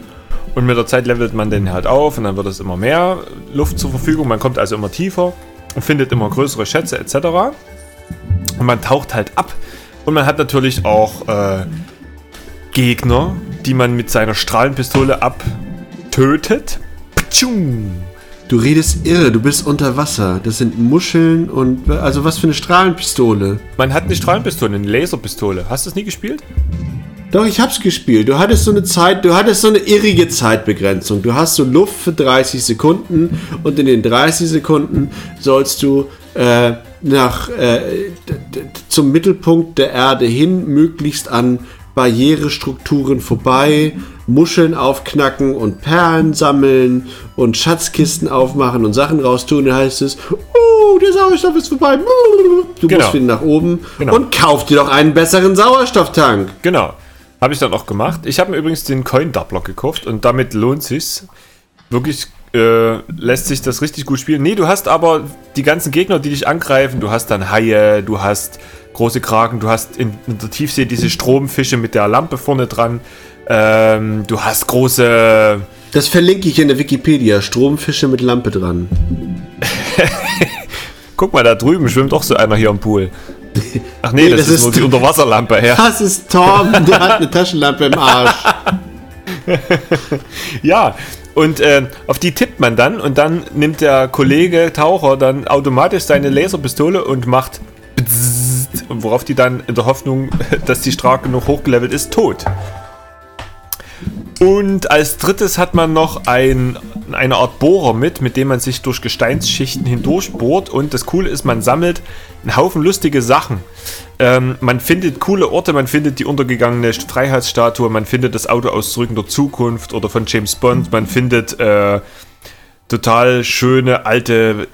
Und mit der Zeit levelt man den halt auf und dann wird es immer mehr Luft zur Verfügung. Man kommt also immer tiefer und findet immer größere Schätze etc. Und man taucht halt ab. Und man hat natürlich auch äh, Gegner, die man mit seiner Strahlenpistole abtötet. Ptschung. Du redest irre, du bist unter Wasser. Das sind Muscheln und. Also, was für eine Strahlenpistole. Man hat eine Strahlenpistole, eine Laserpistole. Hast du es nie gespielt? Doch, ich hab's gespielt. Du hattest so eine Zeit, du hattest so eine irrige Zeitbegrenzung. Du hast so Luft für 30 Sekunden und in den 30 Sekunden sollst du äh, nach äh, zum Mittelpunkt der Erde hin, möglichst an Barrierestrukturen vorbei, Muscheln aufknacken und Perlen sammeln und Schatzkisten aufmachen und Sachen raustun. Dann heißt es, oh, der Sauerstoff ist vorbei. Du Genau. musst wieder nach oben Genau. und kauf dir doch einen besseren Sauerstofftank. Genau. Habe ich dann auch gemacht. Ich habe mir übrigens den Coin Doubler gekauft und damit lohnt sich's. Wirklich äh, lässt sich das richtig gut spielen. Nee, du hast aber die ganzen Gegner, die dich angreifen. Du hast dann Haie, du hast große Kraken, du hast in, in der Tiefsee diese Stromfische mit der Lampe vorne dran. Ähm, du hast große. Das verlinke ich in der Wikipedia. Stromfische mit Lampe dran. Guck mal, da drüben schwimmt auch so einer hier im Pool. Ach nee, Nee, das, das ist, nur die Unterwasserlampe. Ja. Das ist Tom, der hat eine Taschenlampe im Arsch. Ja, und äh, auf die tippt man dann und dann nimmt der Kollege Taucher dann automatisch seine Laserpistole und macht bzzzt, und worauf die dann in der Hoffnung, dass die stark genug hochgelevelt ist, tot. Und als drittes hat man noch ein, eine Art Bohrer mit, mit dem man sich durch Gesteinsschichten hindurch bohrt. Und das Coole ist, man sammelt einen Haufen lustige Sachen. Ähm, man findet coole Orte, man findet die untergegangene Freiheitsstatue, man findet das Auto aus Zurück in der Zukunft oder von James Bond, man findet äh, total schöne alte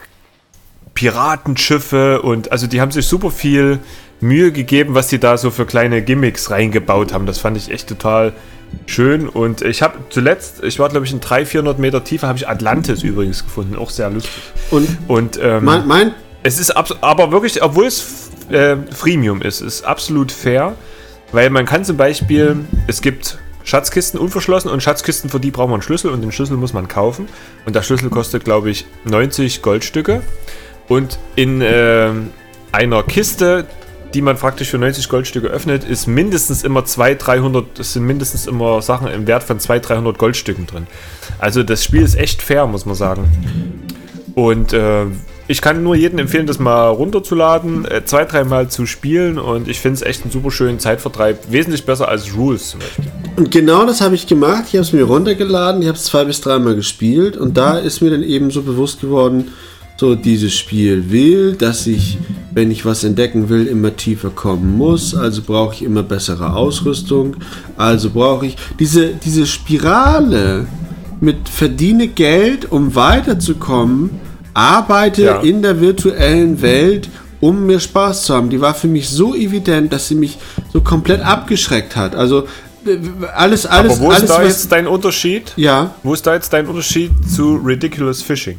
Piratenschiffe und also die haben sich super viel Mühe gegeben, was sie da so für kleine Gimmicks reingebaut haben. Das fand ich echt total schön und ich habe zuletzt, ich war glaube ich in 300, 400 Meter Tiefe, habe ich Atlantis übrigens gefunden, auch sehr lustig. Und Und ähm, mein, mein es ist aber wirklich, obwohl es äh, Freemium ist, ist absolut fair, weil man kann zum Beispiel, es gibt Schatzkisten unverschlossen und Schatzkisten, für die braucht man einen Schlüssel und den Schlüssel muss man kaufen. Und der Schlüssel kostet, glaube ich, 90 Goldstücke. Und in ähm, einer Kiste, die man praktisch für 90 Goldstücke öffnet, ist mindestens immer 200, 300, es sind mindestens immer Sachen im Wert von 200, 300 Goldstücken drin. Also das Spiel ist echt fair, muss man sagen. Und äh, ich kann nur jedem empfehlen, das mal runterzuladen, äh, zwei, dreimal zu spielen und ich finde es echt einen super schönen Zeitvertreib. Wesentlich besser als Rules zum Beispiel. Und genau das habe ich gemacht. Ich habe es mir runtergeladen, ich habe es zwei bis dreimal gespielt und da ist mir dann eben so bewusst geworden, so dieses Spiel will, dass ich, wenn ich was entdecken will, immer tiefer kommen muss. Also brauche ich immer bessere Ausrüstung. Also brauche ich diese, diese Spirale mit verdiene Geld, um weiterzukommen, arbeite Ja. in der virtuellen Welt, um mir Spaß zu haben. Die war für mich so evident, dass sie mich so komplett abgeschreckt hat. Also alles, alles, Aber wo alles, ist da was- jetzt dein Unterschied? ja, Wo ist da jetzt dein Unterschied zu Ridiculous Fishing?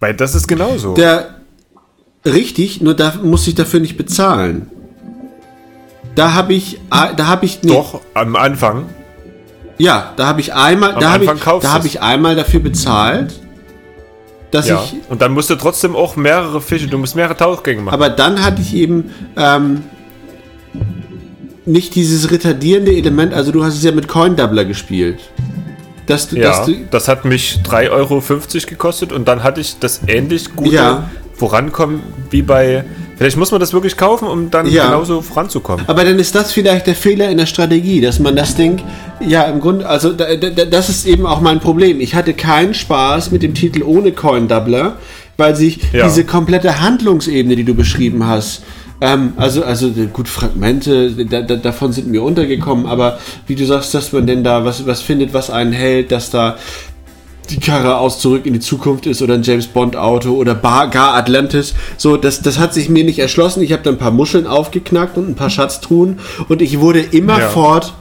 Weil das ist genauso. Der richtig, nur da muss ich dafür nicht bezahlen. Da habe ich, da habe ich nee, Doch, am Anfang. ja, da habe ich einmal, Am da habe ich, da habe du's. ich einmal dafür bezahlt, dass Ja. ich, Und dann musst du trotzdem auch mehrere Fische, du musst mehrere Tauchgänge machen. aber dann hatte ich eben ähm, nicht dieses retardierende Element. Also du hast es ja mit Coin Doubler gespielt, dass du, ja, dass du, das hat mich 3,50 Euro gekostet und dann hatte ich das ähnlich gute Ja. Vorankommen wie bei. Vielleicht muss man das wirklich kaufen, um dann Ja. genauso voranzukommen. Aber dann ist das vielleicht der Fehler in der Strategie, dass man das Ding, ja, im Grunde, also da, da, das ist eben auch mein Problem. Ich hatte keinen Spaß mit dem Titel ohne Coin Doubler, weil sich Ja. diese komplette Handlungsebene, die du beschrieben hast, ähm, also, also gut, Fragmente, da, da, davon sind mir untergekommen, aber wie du sagst, dass man denn da was, was findet, was einen hält, dass da die Karre aus zurück in die Zukunft ist oder ein James Bond Auto oder bar, gar Atlantis. So, das, das hat sich mir nicht erschlossen. Ich habe dann ein paar Muscheln aufgeknackt und ein paar Schatztruhen und ich wurde immerfort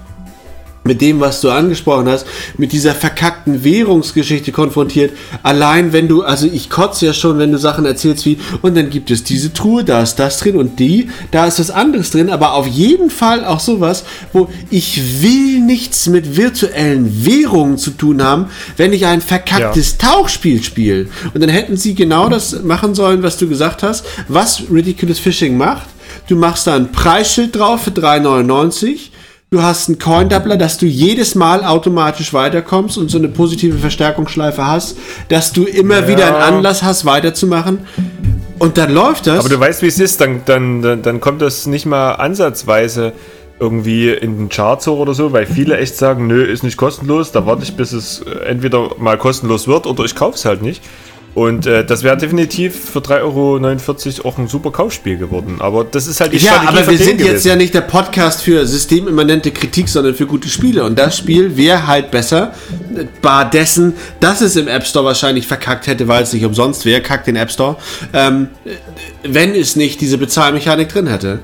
mit dem, was du angesprochen hast, mit dieser verkackten Währungsgeschichte konfrontiert. Allein wenn du, also ich kotze ja schon, wenn du Sachen erzählst wie, und dann gibt es diese Truhe, da ist das drin und die, da ist was anderes drin, aber auf jeden Fall auch sowas, wo ich will nichts mit virtuellen Währungen zu tun haben, wenn ich ein verkacktes Tauchspiel spiele. Und dann hätten sie genau das machen sollen, was du gesagt hast, was Ridiculous Fishing macht. Du machst da ein Preisschild drauf für 3,99 Du hast einen Coin-Doubler, dass du jedes Mal automatisch weiterkommst und so eine positive Verstärkungsschleife hast, dass du immer Ja. wieder einen Anlass hast, weiterzumachen. Und dann läuft das. Aber du weißt, wie es ist, dann, dann, dann, dann kommt das nicht mal ansatzweise irgendwie in den Charts hoch oder so, weil viele echt sagen, nö, ist nicht kostenlos, da warte ich, bis es entweder mal kostenlos wird oder ich kaufe es halt nicht. Und äh, das wäre definitiv für 3,49 Euro auch ein super Kaufspiel geworden. Aber das ist halt die ja, Strategie aber wir sind jetzt gewesen. ja nicht der Podcast für systemimmanente Kritik, sondern für gute Spiele. Und das Spiel wäre halt besser, bar dessen, dass es im App Store wahrscheinlich verkackt hätte, weil es nicht umsonst wäre, kackt den App Store, ähm, äh, wenn es nicht diese Bezahlmechanik drin hätte.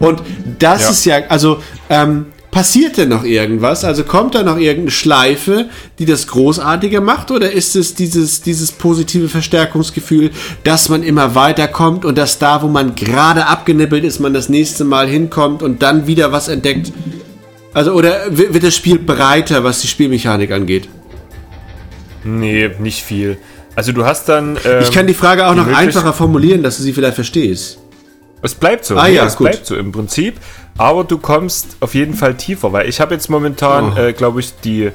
Und das Ja. ist ja, also, ähm, passiert denn noch irgendwas? Also kommt da noch irgendeine Schleife, die das großartiger macht? Oder ist es dieses, dieses positive Verstärkungsgefühl, dass man immer weiterkommt und dass da, wo man gerade abgenippelt ist, man das nächste Mal hinkommt und dann wieder was entdeckt? Also, oder wi- wird das Spiel breiter, was die Spielmechanik angeht? Nee, nicht viel. Also du hast dann... Ähm, Ich kann die Frage auch die noch einfacher formulieren, dass du sie vielleicht verstehst. Es bleibt so. Ah ja, es gut. bleibt so im Prinzip. Aber du kommst auf jeden Fall tiefer, weil ich habe jetzt momentan, Oh. äh, glaube ich, die,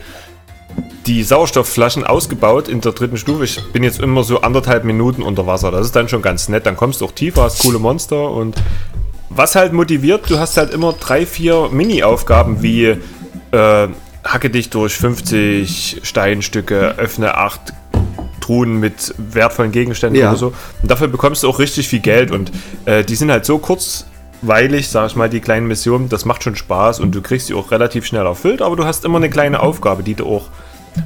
die Sauerstoffflaschen ausgebaut in der dritten Stufe. Ich bin jetzt immer so anderthalb Minuten unter Wasser. Das ist dann schon ganz nett. Dann kommst du auch tiefer, hast coole Monster und was halt motiviert, du hast halt immer drei, vier Mini-Aufgaben wie äh, hacke dich durch 50 Steinstücke, öffne acht Truhen mit wertvollen Gegenständen Ja. oder so. Und dafür bekommst du auch richtig viel Geld und äh, die sind halt so kurzweilig, sag ich mal, die kleinen Missionen, das macht schon Spaß und du kriegst sie auch relativ schnell erfüllt, aber du hast immer eine kleine Aufgabe, die du auch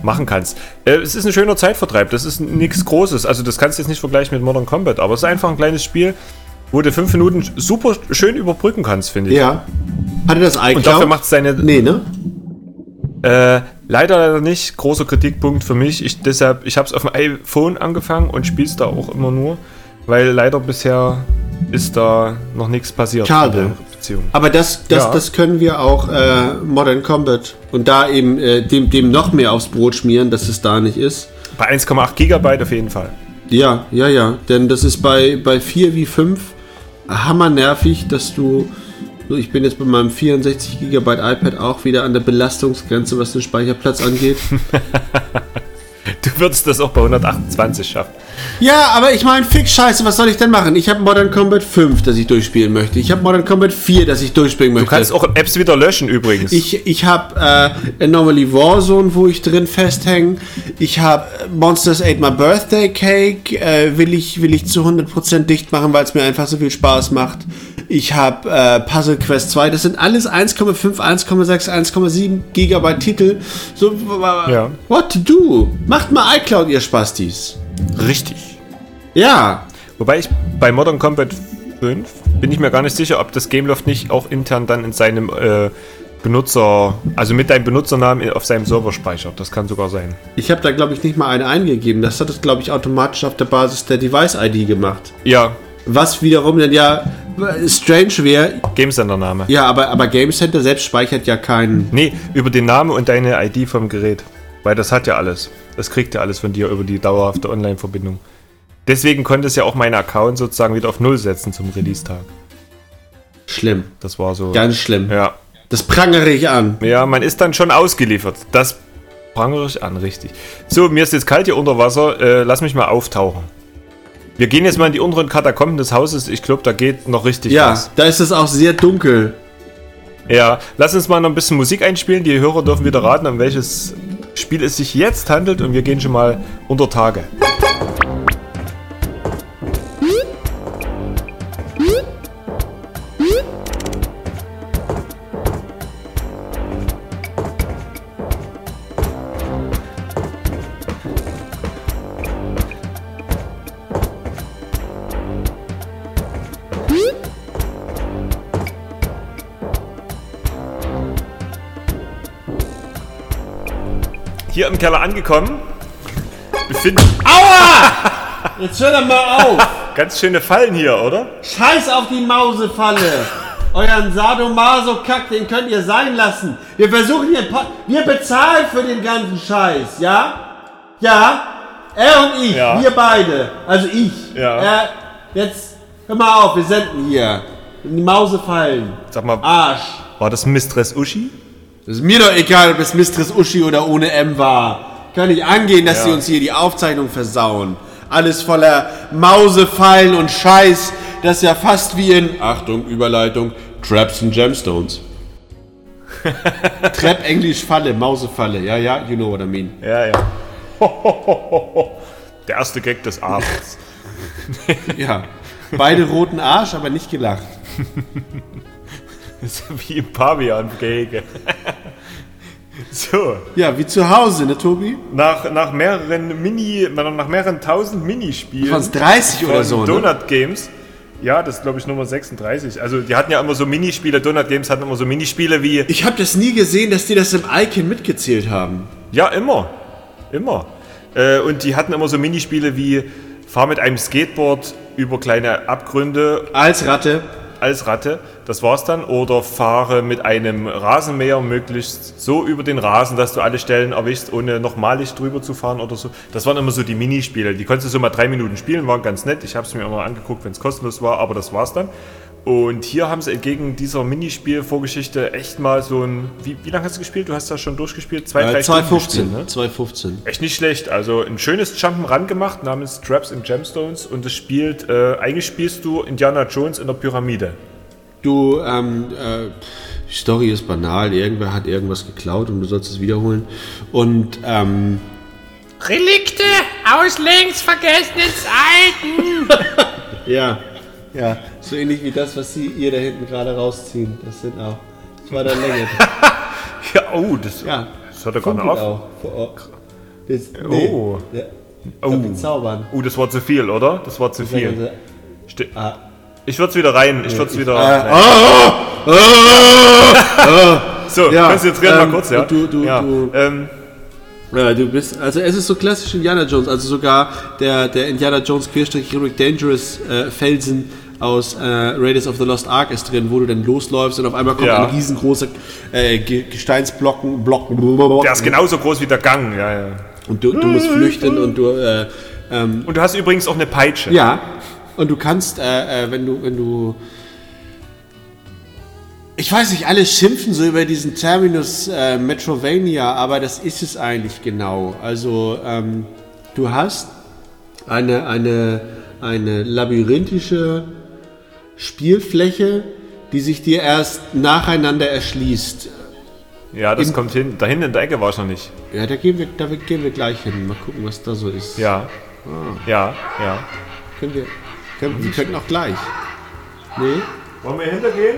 machen kannst. Äh, es ist ein schöner Zeitvertreib, das ist nichts Großes, also das kannst du jetzt nicht vergleichen mit Modern Combat, aber es ist einfach ein kleines Spiel, wo du fünf Minuten super schön überbrücken kannst, finde ich. Ja. Hatte das iCloud? Und dafür macht es seine, Nee, ne? äh, leider, leider nicht. Großer Kritikpunkt für mich. Ich deshalb, ich habe es auf dem iPhone angefangen und spiele es da auch immer nur, weil leider bisher ist da noch nichts passiert. Schade. Aber das, das, Ja. das können wir auch äh, Modern Combat und da eben äh, dem, dem noch mehr aufs Brot schmieren, dass es da nicht ist. Bei 1,8 Gigabyte auf jeden Fall. Ja, ja, ja. Denn das ist bei, bei 4 wie 5 hammernervig, dass du. Ich bin jetzt bei meinem 64 GB iPad auch wieder an der Belastungsgrenze, was den Speicherplatz angeht. Du würdest das auch bei 128 schaffen. Ja, aber ich meine, fick Scheiße, was soll ich denn machen? Ich habe Modern Combat 5, das ich durchspielen möchte. Ich habe Modern Combat 4, das ich durchspielen möchte. Du kannst auch Apps wieder löschen übrigens. Ich, ich habe äh, Anomaly Warzone, wo ich drin festhänge. Ich habe Monsters Ate My Birthday Cake, äh, will, ich, will ich zu 100% dicht machen, weil es mir einfach so viel Spaß macht. Ich habe äh, Puzzle Quest 2, das sind alles 1,5, 1,6, 1,7 Gigabyte Titel. So, Ja. what to do? Macht mal iCloud, ihr Spastis. Richtig. Ja, Wobei ich bei Modern Combat 5 bin ich mir gar nicht sicher, ob das Gameloft nicht auch intern dann in seinem äh, Benutzer, also mit deinem Benutzernamen auf seinem Server speichert. Das kann sogar sein. ich habe da glaube ich nicht mal eine eingegeben. Das hat es glaube ich automatisch auf der Basis der Device-ID gemacht. Ja, Was wiederum dann ja äh, strange wäre. Gamesender-Name. Ja, aber, aber Game Center selbst speichert ja keinen. Nee, über den Namen und deine ID vom Gerät. Weil das hat ja alles. Das kriegt ja alles von dir über die dauerhafte Online-Verbindung. Deswegen konnte es ja auch meinen Account sozusagen wieder auf Null setzen zum Release-Tag. Schlimm. Das war so. Ganz schlimm. Ja. Das prangere ich an. Ja, man ist dann schon ausgeliefert. Das prangere ich an, richtig. So, mir ist jetzt kalt hier unter Wasser. Äh, lass mich mal auftauchen. Wir gehen jetzt mal in die unteren Katakomben des Hauses. Ich glaube, da geht noch richtig Ja, was. da ist es auch sehr dunkel. Ja, lass uns mal noch ein bisschen Musik einspielen. Die Hörer dürfen wieder raten, um welches Spiel es sich jetzt handelt. Und wir gehen schon mal unter Tage. Hier im Keller angekommen. Befinden Jetzt hör doch mal auf! ganz schöne Fallen hier, oder? Scheiß auf die Mausefalle! Euren Sadomaso-Kack, den könnt ihr sein lassen. Wir versuchen hier. Wir bezahlen für den ganzen Scheiß, ja? Ja? Er und ich, Ja. wir beide. Also ich. Ja. Er, jetzt, hör mal auf, wir senden hier. Die Mausefallen. Sag mal, Arsch. war das Mistress Uschi? Das ist mir doch egal, ob es Mistress Uschi oder ohne M war. Kann nicht angehen, dass Ja. sie uns hier die Aufzeichnung versauen. Alles voller Mausefallen und Scheiß. Das ist ja fast wie in, Achtung, Überleitung, Traps and Gemstones. Trap Englisch Falle, Mausefalle. Ja, ja, you know what I mean. Ja, ja. Der erste Gag des Abends. Ja. Beide roten Arsch, aber nicht gelacht. Das ist wie im Pavian-Gehege. So, Ja, wie zu Hause, ne, Tobi? nach, nach mehreren Mini, nach mehreren tausend Minispielen Waren es 30 oder so, ne? Donut Games. Ja, das ist glaube ich Nummer 36. Also die hatten ja immer so Minispiele, Donut Games hatten immer so Minispiele wie, Ich habe das nie gesehen, dass die das im Icon mitgezählt haben. ja immer, immer. Äh, und die hatten immer so Minispiele wie, fahr mit einem Skateboard über kleine Abgründe Als Ratte. Als Ratte, das war's dann. Oder fahre mit einem Rasenmäher möglichst so über den Rasen, dass du alle Stellen erwischst, ohne nochmalig drüber zu fahren oder so. Das waren immer so die Minispiele. Die konntest du so mal drei Minuten spielen, waren ganz nett. Ich habe es mir immer angeguckt, wenn es kostenlos war, aber das war's dann. Und hier haben sie entgegen dieser Minispiel-Vorgeschichte echt mal so ein. Wie, wie lange hast du gespielt? Du hast das schon durchgespielt? Zwei, drei Äh, Stunden 215. gespielt, ne? 215. Echt nicht schlecht. Also ein schönes Jump'n'Run gemacht namens Traps and Gemstones und es spielt, äh, eigentlich spielst du Indiana Jones in der Pyramide. Du, ähm, äh, die Story ist banal. Irgendwer hat irgendwas geklaut und du sollst es wiederholen. Und, ähm, Relikte aus längst vergessenen Zeiten. ja, ja, so ähnlich wie das, was sie ihr da hinten gerade rausziehen. Das sind auch. Das war der Länge. Ja, oh, das, Ja, das hört er funkelt auf. auch. Ort. Das, Oh. Ja, Oh. oh. Zaubern. oh, das war zu viel, oder? Das war zu viel. Also, Ste ah, ich würde es wieder rein. Ich würde es wieder. ah, so, ja, konzentrieren ähm, mal kurz, ja. du- du- ja. du- Ähm, Ja, du bist, also es ist so klassisch Indiana Jones, also sogar der, der Indiana Jones Querstrich Dangerous äh, Felsen aus äh, Raiders of the Lost Ark ist drin, wo du dann losläufst und auf einmal kommt Ja. ein riesengroßer äh, Ge- Gesteinsblocken, Block, der ist genauso groß wie der Gang, ja, ja. und du, du musst flüchten und du, äh, ähm, Und du hast übrigens auch eine Peitsche. ja, Und du kannst, äh, äh, wenn du, wenn du. Ich weiß nicht, alle schimpfen so über diesen Terminus äh, Metrovania, aber das ist es eigentlich genau. Also, ähm, du hast eine, eine, eine labyrinthische Spielfläche, die sich dir erst nacheinander erschließt. Ja, das Im- kommt hin. Da hinten in der Ecke war schon nicht. Ja, da gehen wir, da gehen wir gleich hin. Mal gucken, was da so ist. Ja. Ja, ja. Können wir, können, wir könnten auch gleich. Nee? Wollen wir hintergehen?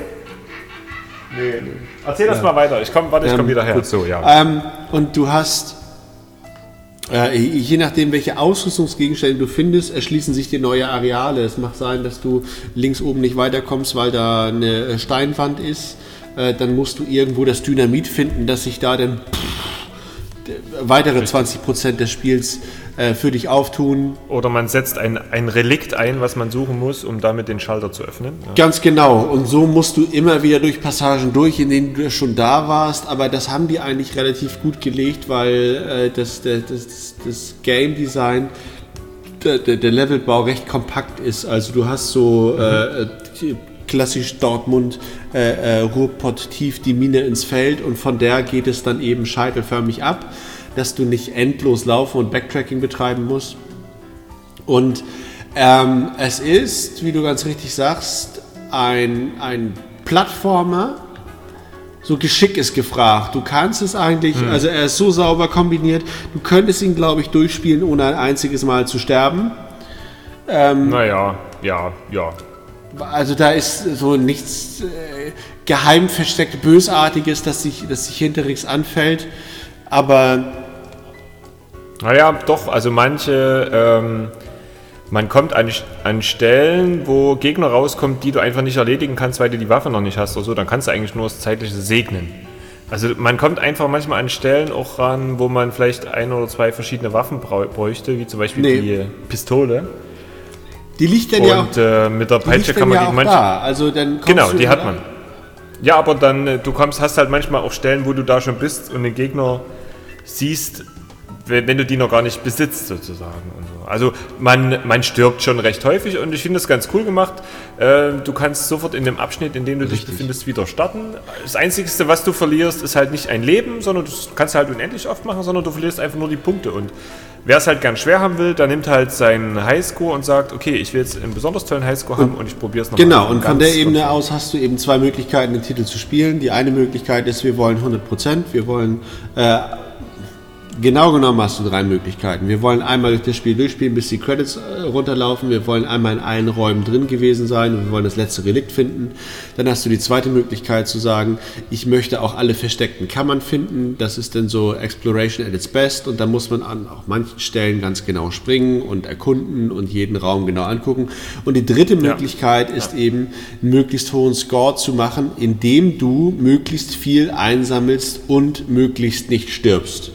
Nee. Erzähl das mal weiter. Ich komm, warte, ich Ähm, komm wieder her. gut. So, ja. Ähm, und du hast, äh, je nachdem, welche Ausrüstungsgegenstände du findest, erschließen sich dir neue Areale. Es mag sein, dass du links oben nicht weiterkommst, weil da eine Steinwand ist. Äh, dann musst du irgendwo das Dynamit finden, dass sich da dann weitere 20% des Spiels äh, für dich auftun. Oder man setzt ein, ein Relikt ein, was man suchen muss, um damit den Schalter zu öffnen. Ja. Ganz genau. Und so musst du immer wieder durch Passagen durch, in denen du schon da warst. Aber das haben die eigentlich relativ gut gelegt, weil äh, das, das, das, das Game Design, der, der, Levelbau recht kompakt ist. Also du hast so äh, die- klassisch Dortmund äh, äh, Ruhrpott tief die Mine ins Feld und von der geht es dann eben scheitelförmig ab, dass du nicht endlos laufen und Backtracking betreiben musst. Und ähm, es ist, wie du ganz richtig sagst, ein, ein Plattformer. So Geschick ist gefragt. Du kannst es eigentlich, also er ist so sauber kombiniert, du könntest ihn, glaube ich, durchspielen, ohne ein einziges Mal zu sterben. Naja, ja, ja. Also da ist so nichts äh, geheim versteckt Bösartiges, das sich, das sich hinterrücks anfällt. Aber Naja, doch, also manche, ähm, man kommt an, an Stellen, wo Gegner rauskommt, die du einfach nicht erledigen kannst, weil du die Waffe noch nicht hast oder so, dann kannst du eigentlich nur das zeitliche segnen. Also man kommt einfach manchmal an Stellen auch ran, wo man vielleicht ein oder zwei verschiedene Waffen bräuchte, wie zum Beispiel Nee. die Pistole. die liegt dann ja auch, Und äh, mit der die Peitsche kann man ja manche... da. Also dann Genau, die hat man. Ja, aber dann, äh, du kommst, hast halt manchmal auch Stellen, wo du da schon bist und den Gegner siehst, wenn, wenn du die noch gar nicht besitzt, sozusagen. So. Also man, man stirbt schon recht häufig und ich finde das ganz cool gemacht. Äh, du kannst sofort in dem Abschnitt, in dem du dich befindest, wieder starten. Das Einzige, was du verlierst, ist halt nicht ein Leben, sondern du kannst halt unendlich oft machen, sondern du verlierst einfach nur die Punkte. Und wer es halt gern schwer haben will, der nimmt halt seinen Highscore und sagt, okay, ich will jetzt einen besonders tollen Highscore haben und ich probiere es nochmal. Genau, und von der Ebene aus hast du eben zwei Möglichkeiten, den Titel zu spielen. Die eine Möglichkeit ist, wir wollen 100%, wir wollen, äh, genau genommen hast du drei Möglichkeiten. Wir wollen einmal durch das Spiel durchspielen, bis die Credits äh, runterlaufen. Wir wollen einmal in allen Räumen drin gewesen sein und wir wollen das letzte Relikt finden. Dann hast du die zweite Möglichkeit zu sagen, ich möchte auch alle versteckten Kammern finden. Das ist dann so Exploration at its best und da muss man an auch manchen Stellen ganz genau springen und erkunden und jeden Raum genau angucken. Und die dritte Möglichkeit ist eben, einen möglichst hohen Score zu machen, indem du möglichst viel einsammelst und möglichst nicht stirbst.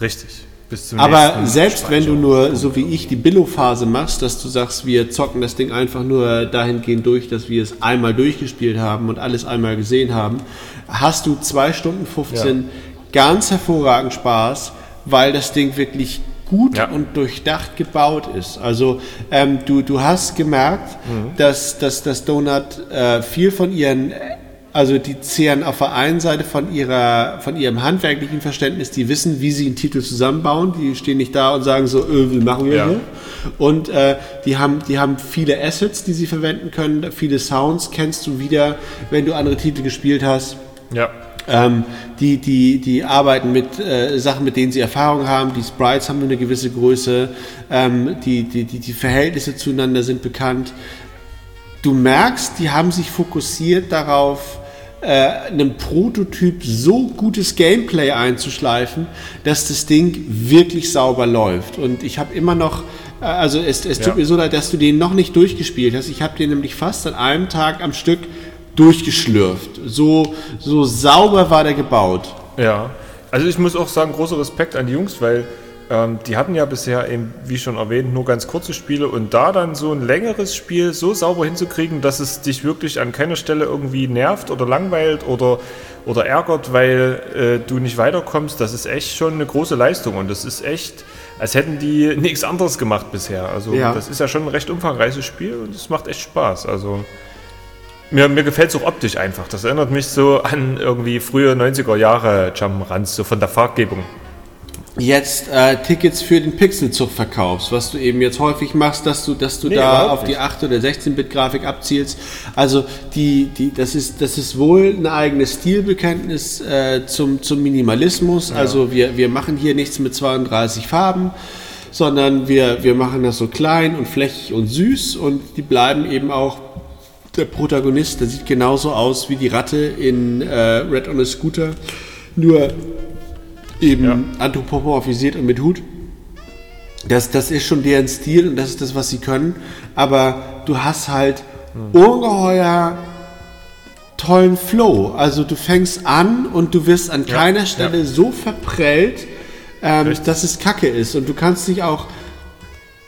Richtig. Aber selbst wenn du nur, so wie ich, die Billo-Phase machst, dass du sagst, wir zocken das Ding einfach nur dahingehend durch, dass wir es einmal durchgespielt haben und alles einmal gesehen haben, hast du 2 Stunden 15 ganz hervorragend Spaß, weil das Ding wirklich gut Ja. und durchdacht gebaut ist. Also ähm, du, du hast gemerkt, Mhm. dass, dass das Donut äh, viel von ihren also die zehren auf der einen Seite von, ihrer, von ihrem handwerklichen Verständnis, die wissen, wie sie einen Titel zusammenbauen, die stehen nicht da und sagen so, äh, wie machen wir Ja. hier? Und äh, die, haben, die haben viele Assets, die sie verwenden können, viele Sounds kennst du wieder, wenn du andere Titel gespielt hast. Ja. Ähm, die, die, die arbeiten mit äh, Sachen, mit denen sie Erfahrung haben. Die Sprites haben eine gewisse Größe. Ähm, die, die, die, die Verhältnisse zueinander sind bekannt. Du merkst, die haben sich fokussiert darauf, äh, einem Prototyp so gutes Gameplay einzuschleifen, dass das Ding wirklich sauber läuft. Und ich habe immer noch, äh, also es, es tut Ja. mir so leid, dass du den noch nicht durchgespielt hast. Ich habe den nämlich fast an einem Tag am Stück durchgeschlürft. So, so sauber war der gebaut. Ja, also ich muss auch sagen, großer Respekt an die Jungs, weil ähm, die hatten ja bisher eben, wie schon erwähnt, nur ganz kurze Spiele und da dann so ein längeres Spiel so sauber hinzukriegen, dass es dich wirklich an keiner Stelle irgendwie nervt oder langweilt oder, oder ärgert, weil äh, du nicht weiterkommst, das ist echt schon eine große Leistung und das ist echt, als hätten die nichts anderes gemacht bisher. Also Ja. das ist ja schon ein recht umfangreiches Spiel und es macht echt Spaß. Also mir, mir gefällt es auch optisch einfach. Das erinnert mich so an irgendwie frühe 90er Jahre Jump'n'Runs, so von der Farbgebung. Jetzt äh, Tickets für den Pixelzug verkaufst, was du eben jetzt häufig machst, dass du, dass du Nee, da auf die nicht. 8 oder 16-Bit-Grafik abzielst. Also die, die, das ist, das ist wohl ein eigenes Stilbekenntnis äh, zum, zum Minimalismus. Also wir, wir machen hier nichts mit 32 Farben, sondern wir, wir machen das so klein und flächig und süß und die bleiben eben auch der Protagonist, der sieht genauso aus wie die Ratte in äh, Red on a Scooter, nur eben Ja. anthropomorphisiert und mit Hut. Das, das ist schon deren Stil und das ist das, was sie können. Aber du hast halt ungeheuer tollen Flow. Also du fängst an und du wirst an keiner Stelle so verprellt, ähm, dass es Kacke ist. Und du kannst dich auch,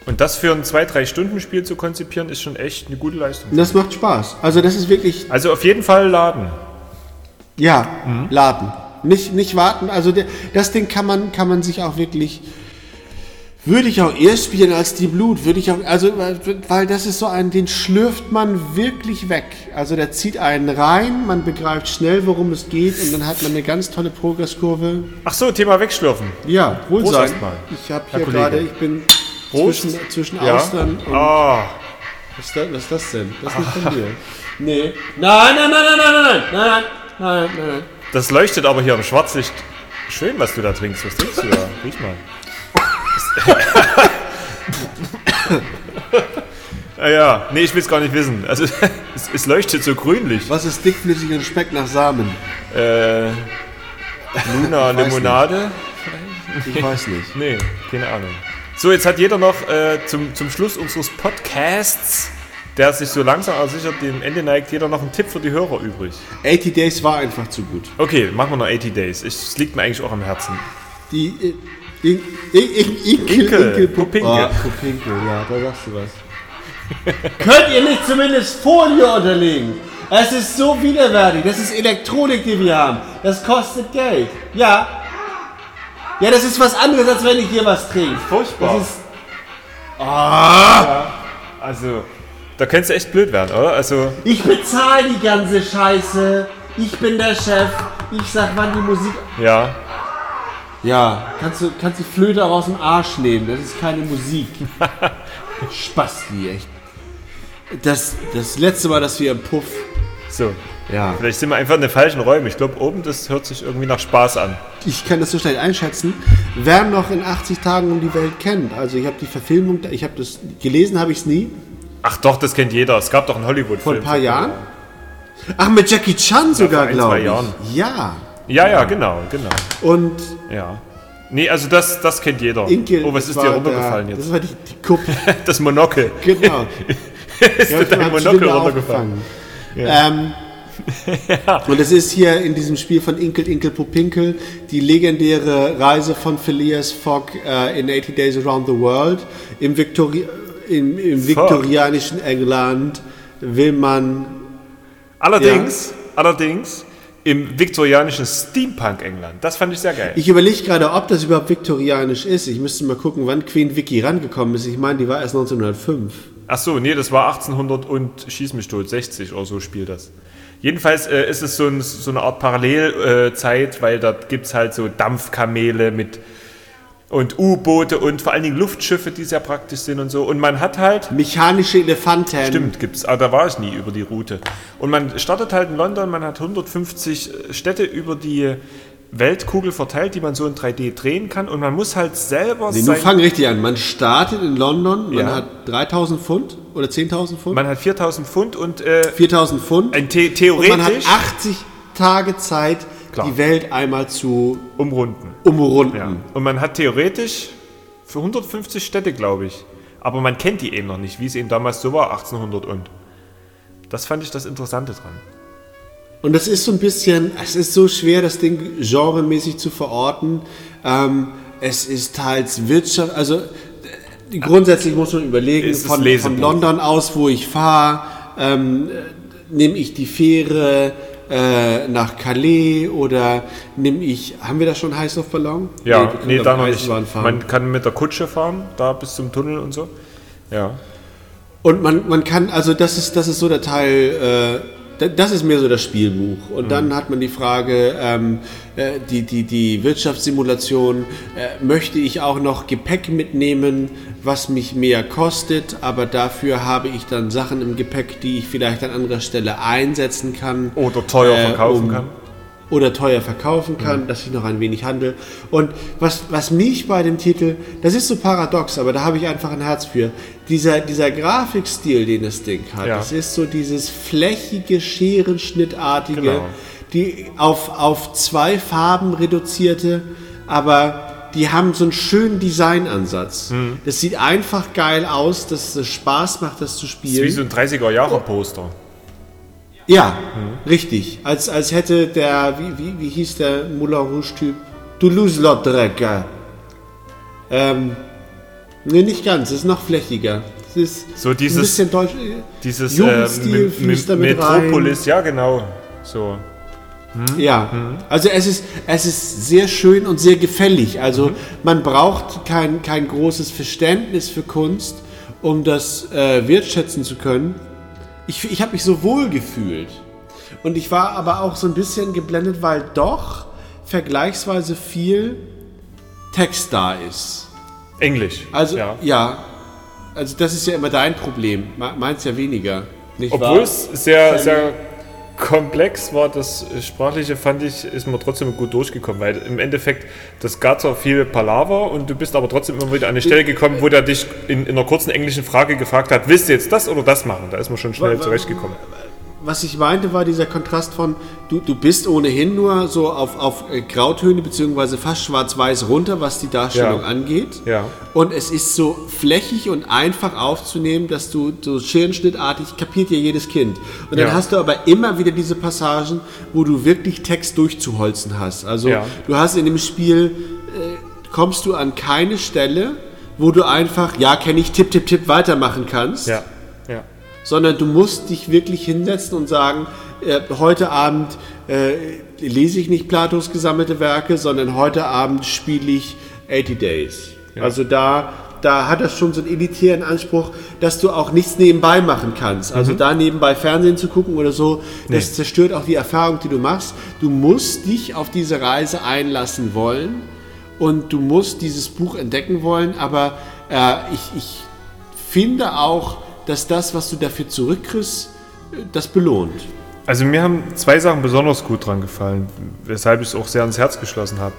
Und das für ein 2-3-Stunden-Spiel zu konzipieren, ist schon echt eine gute Leistung. das macht Spaß. Also das ist wirklich Also auf jeden Fall laden. Ja, laden. Nicht, nicht warten. Also der, das Ding kann man, kann man sich auch wirklich. Würde ich auch eher spielen als die Blut. Würde ich auch, also, weil- das ist so ein, den schlürft man wirklich weg. Also der zieht einen rein, man begreift schnell, worum es geht und dann hat man eine ganz tolle Progresskurve. Ach so, Thema wegschlürfen. Ja, wohl Prost sein. Ich habe hier gerade, ich bin Prost. zwischen, zwischen Ja. Austern und. Ah, Was, ist das, was ist das denn? Das ist nicht von dir. Nee. Nein, nein, nein, nein, nein, nein, nein, nein, nein, nein, nein. Das leuchtet aber hier im Schwarzlicht schön, was du da trinkst. Was trinkst du da? Riech mal. ah ja, nee, ich will es gar nicht wissen. Also es, es leuchtet so grünlich. Was ist dickflüssig und schmeckt nach Samen? Äh, Luna Limonade? Ich weiß nicht. Nee, keine Ahnung. So, jetzt hat jeder noch äh, zum, zum Schluss unseres Podcasts, der sich so langsam aber sicher dem Ende neigt, jeder noch einen Tipp für die Hörer übrig. 80 Days war einfach zu gut. Okay, machen wir noch 80 Days. Es liegt mir eigentlich auch am Herzen. Die äh, In, in, in, Inkel, Inkel, Inkel, Pupinkel. Oh, Pupinkel, ja, da sagst du was. Könnt ihr nicht zumindest Folie unterlegen? Es ist so widerwärtig. Das ist Elektronik, die wir haben. Das kostet Geld. Ja. Ja, das ist was anderes, als wenn ich hier was trinke. Furchtbar. Das ist, Also, da könntest du echt blöd werden, oder? Also, ich bezahle die ganze Scheiße. Ich bin der Chef. Ich sag, wann die Musik. ja. Ja, kannst du kannst die Flöte auch aus dem Arsch nehmen. Das ist keine Musik. Spasti, echt. Das, das letzte Mal, dass wir im Puff. So. Ja. Vielleicht sind wir einfach in den falschen Räumen. Ich glaube, oben, das hört sich irgendwie nach Spaß an. Ich kann das so schnell einschätzen. Wer noch in 80 Tagen um die Welt kennt. Also ich habe die Verfilmung, ich habe das gelesen, habe ich es nie. Ach doch, das kennt jeder. Es gab doch einen Hollywood-Film. Vor ein paar Jahren. Ach, mit Jackie Chan sogar, vor ein, glaube ich. Jahren. Ja. Ja, ja, genau, genau. Und Ja. Nee, also das, das kennt jeder. Inkel. oh, was ist dir runtergefallen der, jetzt? Das war die, die Kuppe. Das Monokel. Genau. ist dir dein Monokel runtergefallen? Ähm, Und es ist hier in diesem Spiel von Inkel, Inkel, Popinkel die legendäre Reise von Phileas Fogg äh, in 80 Days Around the World. Im, Victori im, im viktorianischen England will man. Allerdings, allerdings im viktorianischen Steampunk-England. Das fand ich sehr geil. Ich überlege gerade, ob das überhaupt viktorianisch ist. Ich müsste mal gucken, wann Queen Vicky rangekommen ist. Ich meine, die war erst 1905. Ach so, nee, das war 1800 und schieß mich tot, 60 oder so spielt das. Jedenfalls äh, ist es so, ein, so eine Art Parallelzeit, äh, weil da gibt es halt so Dampfkamele mit und U-Boote und vor allen Dingen Luftschiffe, die sehr praktisch sind und so. Und man hat halt, Mechanische Elefanten. stimmt, gibt's, aber da war ich nie über die Route. Und man startet halt in London, man hat 150 Städte über die Weltkugel verteilt, die man so in 3D drehen kann. Und man muss halt selber Nee, nun fang richtig an. Man startet in London, man Ja. hat 3000 Pfund oder 10.000 Pfund? man hat 4000 Pfund und äh, 4000 Pfund. ein The und theoretisch man hat 80 Tage Zeit, Klar. die Welt einmal zu umrunden. umrunden. Ja. Und man hat theoretisch für 150 Städte, glaube ich. Aber man kennt die eben noch nicht, wie es eben damals so war, 1800 und. Das fand ich das Interessante dran. Und das ist so ein bisschen, es ist so schwer, das Ding genremäßig zu verorten. Ähm, es ist teils Wirtschaft, also äh, grundsätzlich muss man überlegen, von, von. London aus, wo ich fahre, ähm, äh, nehme ich die Fähre, äh, nach Calais oder nimm ich, haben wir da schon Heißluftballon? Ja, nee, auf da noch nicht. Fahren. Man kann mit der Kutsche fahren, da bis zum Tunnel und so. Ja. Und man, man kann, also das ist, das ist so der Teil, äh, das ist mehr so das Spielbuch. Und dann hat man die Frage, ähm, äh, die, die, die Wirtschaftssimulation, äh, möchte ich auch noch Gepäck mitnehmen, was mich mehr kostet, aber dafür habe ich dann Sachen im Gepäck, die ich vielleicht an anderer Stelle einsetzen kann. Oder teuer äh, verkaufen um- kann. Oder teuer verkaufen kann, dass ich noch ein wenig handel. Und was, was mich bei dem Titel, das ist so paradox, aber da habe ich einfach ein Herz für. Dieser, dieser Grafikstil, den das Ding hat, Ja. das ist so dieses flächige, scherenschnittartige, Genau. die auf, auf zwei Farben reduzierte, aber die haben so einen schönen Designansatz. Mhm. Das sieht einfach geil aus, dass es Spaß macht, das zu Das spielen. ist wie so ein 30er-Jahre-Poster. Ja, richtig. Als, als hätte der, wie, wie, wie hieß der Moulin Rouge-Typ? Toulouse-Lautrec. Ähm, nee, nicht ganz, es ist noch flächiger. Es ist So dieses- ein bisschen deutsch. Dieses Jugendstil äh, Me- damit Metropolis, ja genau. So. Ja, also es ist, es ist sehr schön und sehr gefällig. Also man braucht kein, kein großes Verständnis für Kunst, um das äh, wertschätzen zu können. Ich, ich habe mich so wohl gefühlt. Und ich war aber auch so ein bisschen geblendet, weil doch vergleichsweise viel Text da ist. Englisch. Also ja. ja, also das ist ja immer dein Problem. Me- Meins ja weniger. Nicht Obwohl wahr? es sehr, sehr komplex war, das Sprachliche fand ich, ist man trotzdem gut durchgekommen, weil im Endeffekt, das gab zwar viel Palaver und du bist aber trotzdem immer wieder an eine Stelle gekommen, wo der dich in, in einer kurzen englischen Frage gefragt hat, willst du jetzt das oder das machen? Da ist man schon schnell zurechtgekommen. Was ich meinte, war dieser Kontrast von, du, du bist ohnehin nur so auf, auf äh, Grautöne beziehungsweise fast schwarz-weiß runter, was die Darstellung Ja. angeht. Ja. Und es ist so flächig und einfach aufzunehmen, dass du so scherenschnittartig kapiert ja jedes Kind. Und dann Ja. hast du aber immer wieder diese Passagen, wo du wirklich Text durchzuholzen hast. Also Ja. du hast in dem Spiel, äh, kommst du an keine Stelle, wo du einfach, ja, kenne ich, tipp, tipp, tipp, weitermachen kannst ja. Sondern du musst dich wirklich hinsetzen und sagen, äh, heute Abend äh, lese ich nicht Platos gesammelte Werke, sondern heute Abend spiele ich 80 Days. Also da, da hat das schon so einen elitären Anspruch, dass du auch nichts nebenbei machen kannst. Also da nebenbei Fernsehen zu gucken oder so, das zerstört auch die Erfahrung, die du machst. Du musst dich auf diese Reise einlassen wollen und du musst dieses Buch entdecken wollen, aber äh, ich, ich finde auch, dass das, was du dafür zurückkriegst, äh, das belohnt. Also mir haben zwei Sachen besonders gut dran gefallen, weshalb ich es auch sehr ans Herz geschlossen habe.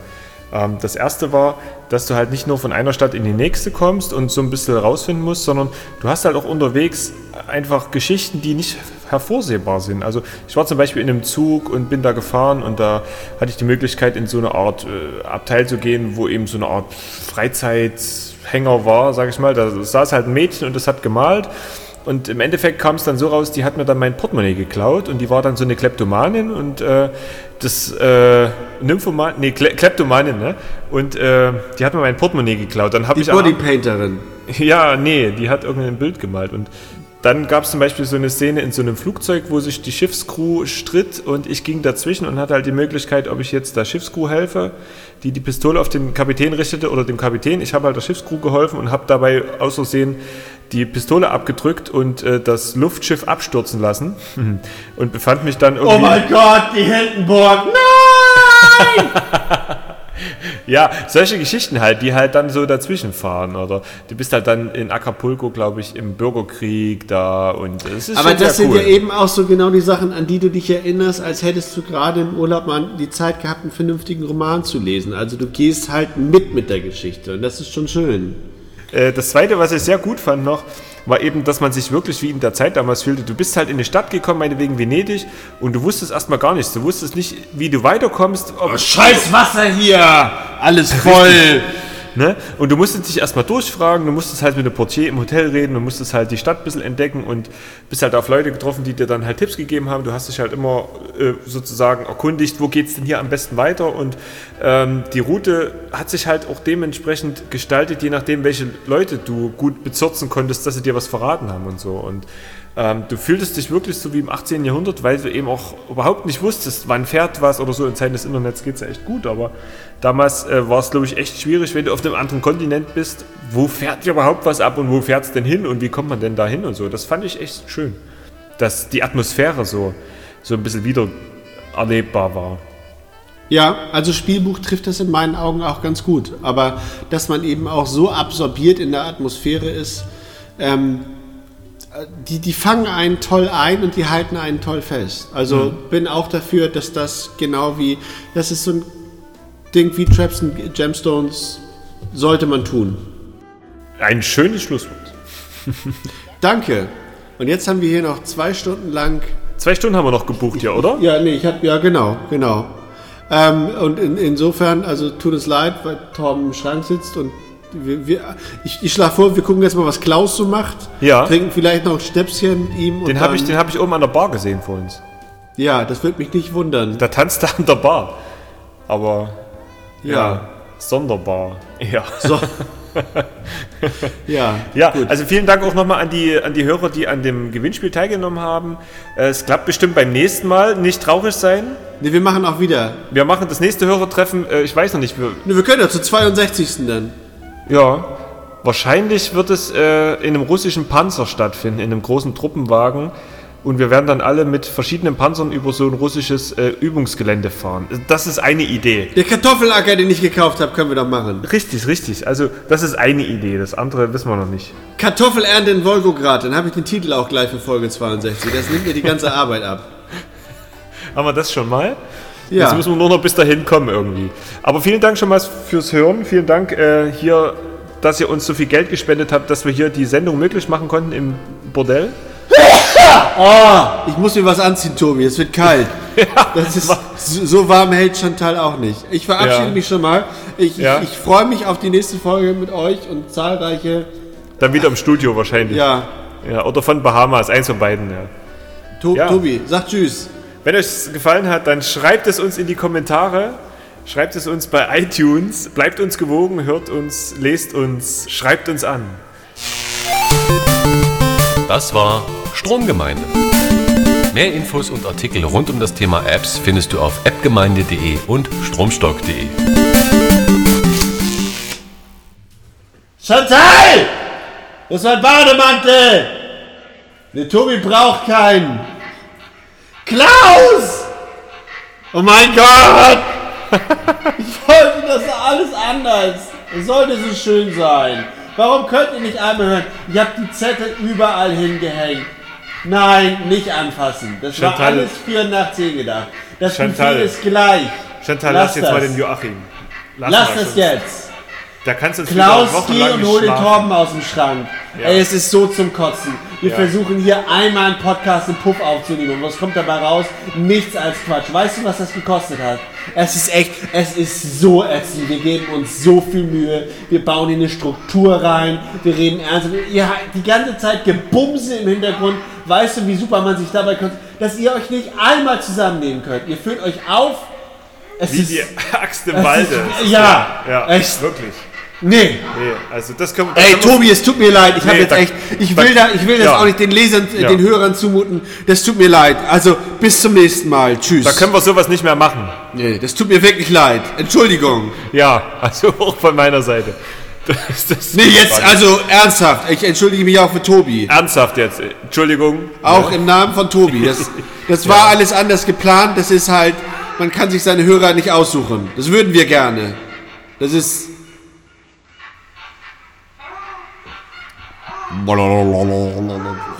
Ähm, das erste war, dass du halt nicht nur von einer Stadt in die nächste kommst und so ein bisschen rausfinden musst, sondern du hast halt auch unterwegs einfach Geschichten, die nicht hervorsehbar sind. Also ich war zum Beispiel in einem Zug und bin da gefahren und da hatte ich die Möglichkeit, in so eine Art äh, Abteil zu gehen, wo eben so eine Art Freizeithänger war, sag ich mal. Da saß halt ein Mädchen und das hat gemalt. Und im Endeffekt kam es dann so raus, die hat mir dann mein Portemonnaie geklaut und die war dann so eine Kleptomanin und äh, das äh, Nymphoman, nee, Kle Kleptomanin, ne? Und äh, die hat mir mein Portemonnaie geklaut. Dann habe Die ich Bodypainterin. ja, nee, die hat irgendein Bild gemalt. Und dann gab es zum Beispiel so eine Szene in so einem Flugzeug, wo sich die Schiffscrew stritt und ich ging dazwischen und hatte halt die Möglichkeit, ob ich jetzt der Schiffscrew helfe, die die Pistole auf den Kapitän richtete oder dem Kapitän. Ich habe halt der Schiffscrew geholfen und habe dabei aus Versehen die Pistole abgedrückt und äh, das Luftschiff abstürzen lassen und befand mich dann irgendwie... Oh mein Gott, die Hindenburg. Nein! Ja, solche Geschichten halt, die halt dann so dazwischen fahren. Oder du bist halt dann in Acapulco, glaube ich, im Bürgerkrieg da und es ist Aber das sind cool. ja eben auch so genau die Sachen, an die du dich erinnerst, als hättest du gerade im Urlaub mal die Zeit gehabt, einen vernünftigen Roman zu lesen. Also du gehst halt mit mit der Geschichte und das ist schon schön. Äh, Das zweite, was ich sehr gut fand noch, war eben, dass man sich wirklich wie in der Zeit damals fühlte. Du bist halt in die Stadt gekommen, meinetwegen Venedig, und du wusstest erstmal gar nichts. Du wusstest nicht, wie du weiterkommst. Ob, Scheiß Wasser hier! Alles voll! ne? Und du musstest dich erstmal durchfragen, du musstest halt mit dem Portier im Hotel reden, du musstest halt die Stadt ein bisschen entdecken und bist halt auf Leute getroffen, die dir dann halt Tipps gegeben haben. Du hast dich halt immer äh, sozusagen erkundigt, wo geht es denn hier am besten weiter. Und ähm, die Route hat sich halt auch dementsprechend gestaltet, je nachdem, welche Leute du gut bezirzen konntest, dass sie dir was verraten haben und so. Und ähm, du fühltest dich wirklich so wie im 18. Jahrhundert, weil du eben auch überhaupt nicht wusstest, wann fährt was oder so. In Zeiten des Internets geht es ja echt gut, aber damals äh, war es, glaube ich, echt schwierig, wenn du auf einem anderen Kontinent bist. Wo fährt dir überhaupt was ab und wo fährt es denn hin und wie kommt man denn da hin und so. Das fand ich echt schön, dass die Atmosphäre so, so ein bisschen wieder erlebbar war. Ja, also Spielbuch trifft das in meinen Augen auch ganz gut. Aber dass man eben auch so absorbiert in der Atmosphäre ist, ähm, die, die fangen einen toll ein und die halten einen toll fest. Also Mhm. bin auch dafür, dass das genau wie, das ist so ein Ding wie Traps und Gemstones, sollte man tun. Ein schönes Schlusswort. Danke. Und jetzt haben wir hier noch zwei Stunden lang. Zwei Stunden haben wir noch gebucht hier, oder? Ja, nee, ich habe ja genau, genau. Ähm, und in, insofern, also tut es leid, weil Torben im Schrank sitzt und wir, wir, ich, ich schlage vor, wir gucken jetzt mal, was Klaus so macht. Ja. Trinken vielleicht noch ein Schnäpschen mit ihm. Den habe ich, den hab ich oben an der Bar gesehen vor uns. Ja, das würde mich nicht wundern. Da tanzt er an der Bar. Aber ja, Ja. sonderbar. Ja. So. ja, Ja, gut. also vielen Dank auch nochmal an die, an die Hörer, die an dem Gewinnspiel teilgenommen haben. Äh, Es klappt bestimmt beim nächsten Mal. Nicht traurig sein. nee, wir machen auch wieder. Wir machen das nächste Hörertreffen, äh, ich weiß noch nicht, wir, Nee, wir können ja zur 62. dann. Ja, wahrscheinlich wird es äh, in einem russischen Panzer stattfinden, in einem großen Truppenwagen. Und wir werden dann alle mit verschiedenen Panzern über so ein russisches äh, Übungsgelände fahren. Das ist eine Idee. Der Kartoffelacker, den ich gekauft habe, können wir doch machen. Richtig, richtig. Also das ist eine Idee. Das andere wissen wir noch nicht. Kartoffelernte in Volgograd, dann habe ich den Titel auch gleich für Folge 62. Das nimmt mir die ganze Arbeit ab. Haben wir das schon mal? Ja. Jetzt müssen wir nur noch bis dahin kommen irgendwie. Aber vielen Dank schon mal fürs Hören. Vielen Dank äh, hier, dass ihr uns so viel Geld gespendet habt, dass wir hier die Sendung möglich machen konnten im Bordell. Ich muss mir was anziehen, Tobi, es wird kalt. das ist, so warm hält Chantal auch nicht. Ich verabschiede Ja. mich schon mal. Ich, Ja. ich, ich freue mich auf die nächste Folge mit euch und zahlreiche. Dann wieder im Studio wahrscheinlich. Ja, ja oder von Bahamas, eins von beiden. Ja. to Ja. Tobi, sag Tschüss. Wenn euch es gefallen hat, dann schreibt es uns in die Kommentare. Schreibt es uns bei iTunes. Bleibt uns gewogen, hört uns, lest uns, schreibt uns an. Das war Stromgemeinde. Mehr Infos und Artikel rund um das Thema Apps findest du auf appgemeinde.de und stromstock.de. Chantal! Das ist mein Bademantel! Der Tobi braucht keinen. Klaus! Oh mein Gott! Ich wollte das alles anders. Es sollte so schön sein. Warum könnt ihr nicht einmal hören? Ich habe die Zettel überall hingehängt. Nein, nicht anfassen. Das war Chantal. alles 4 nach 10 gedacht. Das Chantal. Gefühl ist gleich. Chantal, Lass lass jetzt das. mal den Joachim. Lass, Lass schon. jetzt. Da kannst du Klaus, geh und hol den. Torben aus dem Schrank. Ey, es ist so zum Kotzen. Wir Ja. versuchen hier einmal einen Podcast im Puff aufzunehmen. Und was kommt dabei raus? Nichts als Quatsch. Weißt du, was das gekostet hat? Es ist echt, es ist so ätzend. Wir geben uns so viel Mühe. Wir bauen hier eine Struktur rein. Wir reden ernst. Ihr habt die ganze Zeit Gebumse im Hintergrund. Weißt du, wie super man sich dabei kommt, dass ihr euch nicht einmal zusammennehmen könnt. Ihr führt euch auf. Es Wie ist, die Axt im Walde. ist, ja, ja, echt. wirklich. Nee. Nee, also das können das Ey, Tobi, es tut mir leid. Ich habe Nee, jetzt da- echt. Ich will da, ich will das Ja. auch nicht den Lesern, Ja. den Hörern zumuten. Das tut mir leid. Also bis zum nächsten Mal. Tschüss. Da können wir sowas nicht mehr machen. nee, das tut mir wirklich leid. Entschuldigung. Ja, also auch von meiner Seite. Das, das Nee, jetzt also ernsthaft. Ich entschuldige mich auch für Tobi. Ernsthaft jetzt. Entschuldigung. Auch im Namen von Tobi. Das, das war alles anders geplant. Das ist halt, man kann sich seine Hörer nicht aussuchen. Das würden wir gerne. Das ist. Blablabla.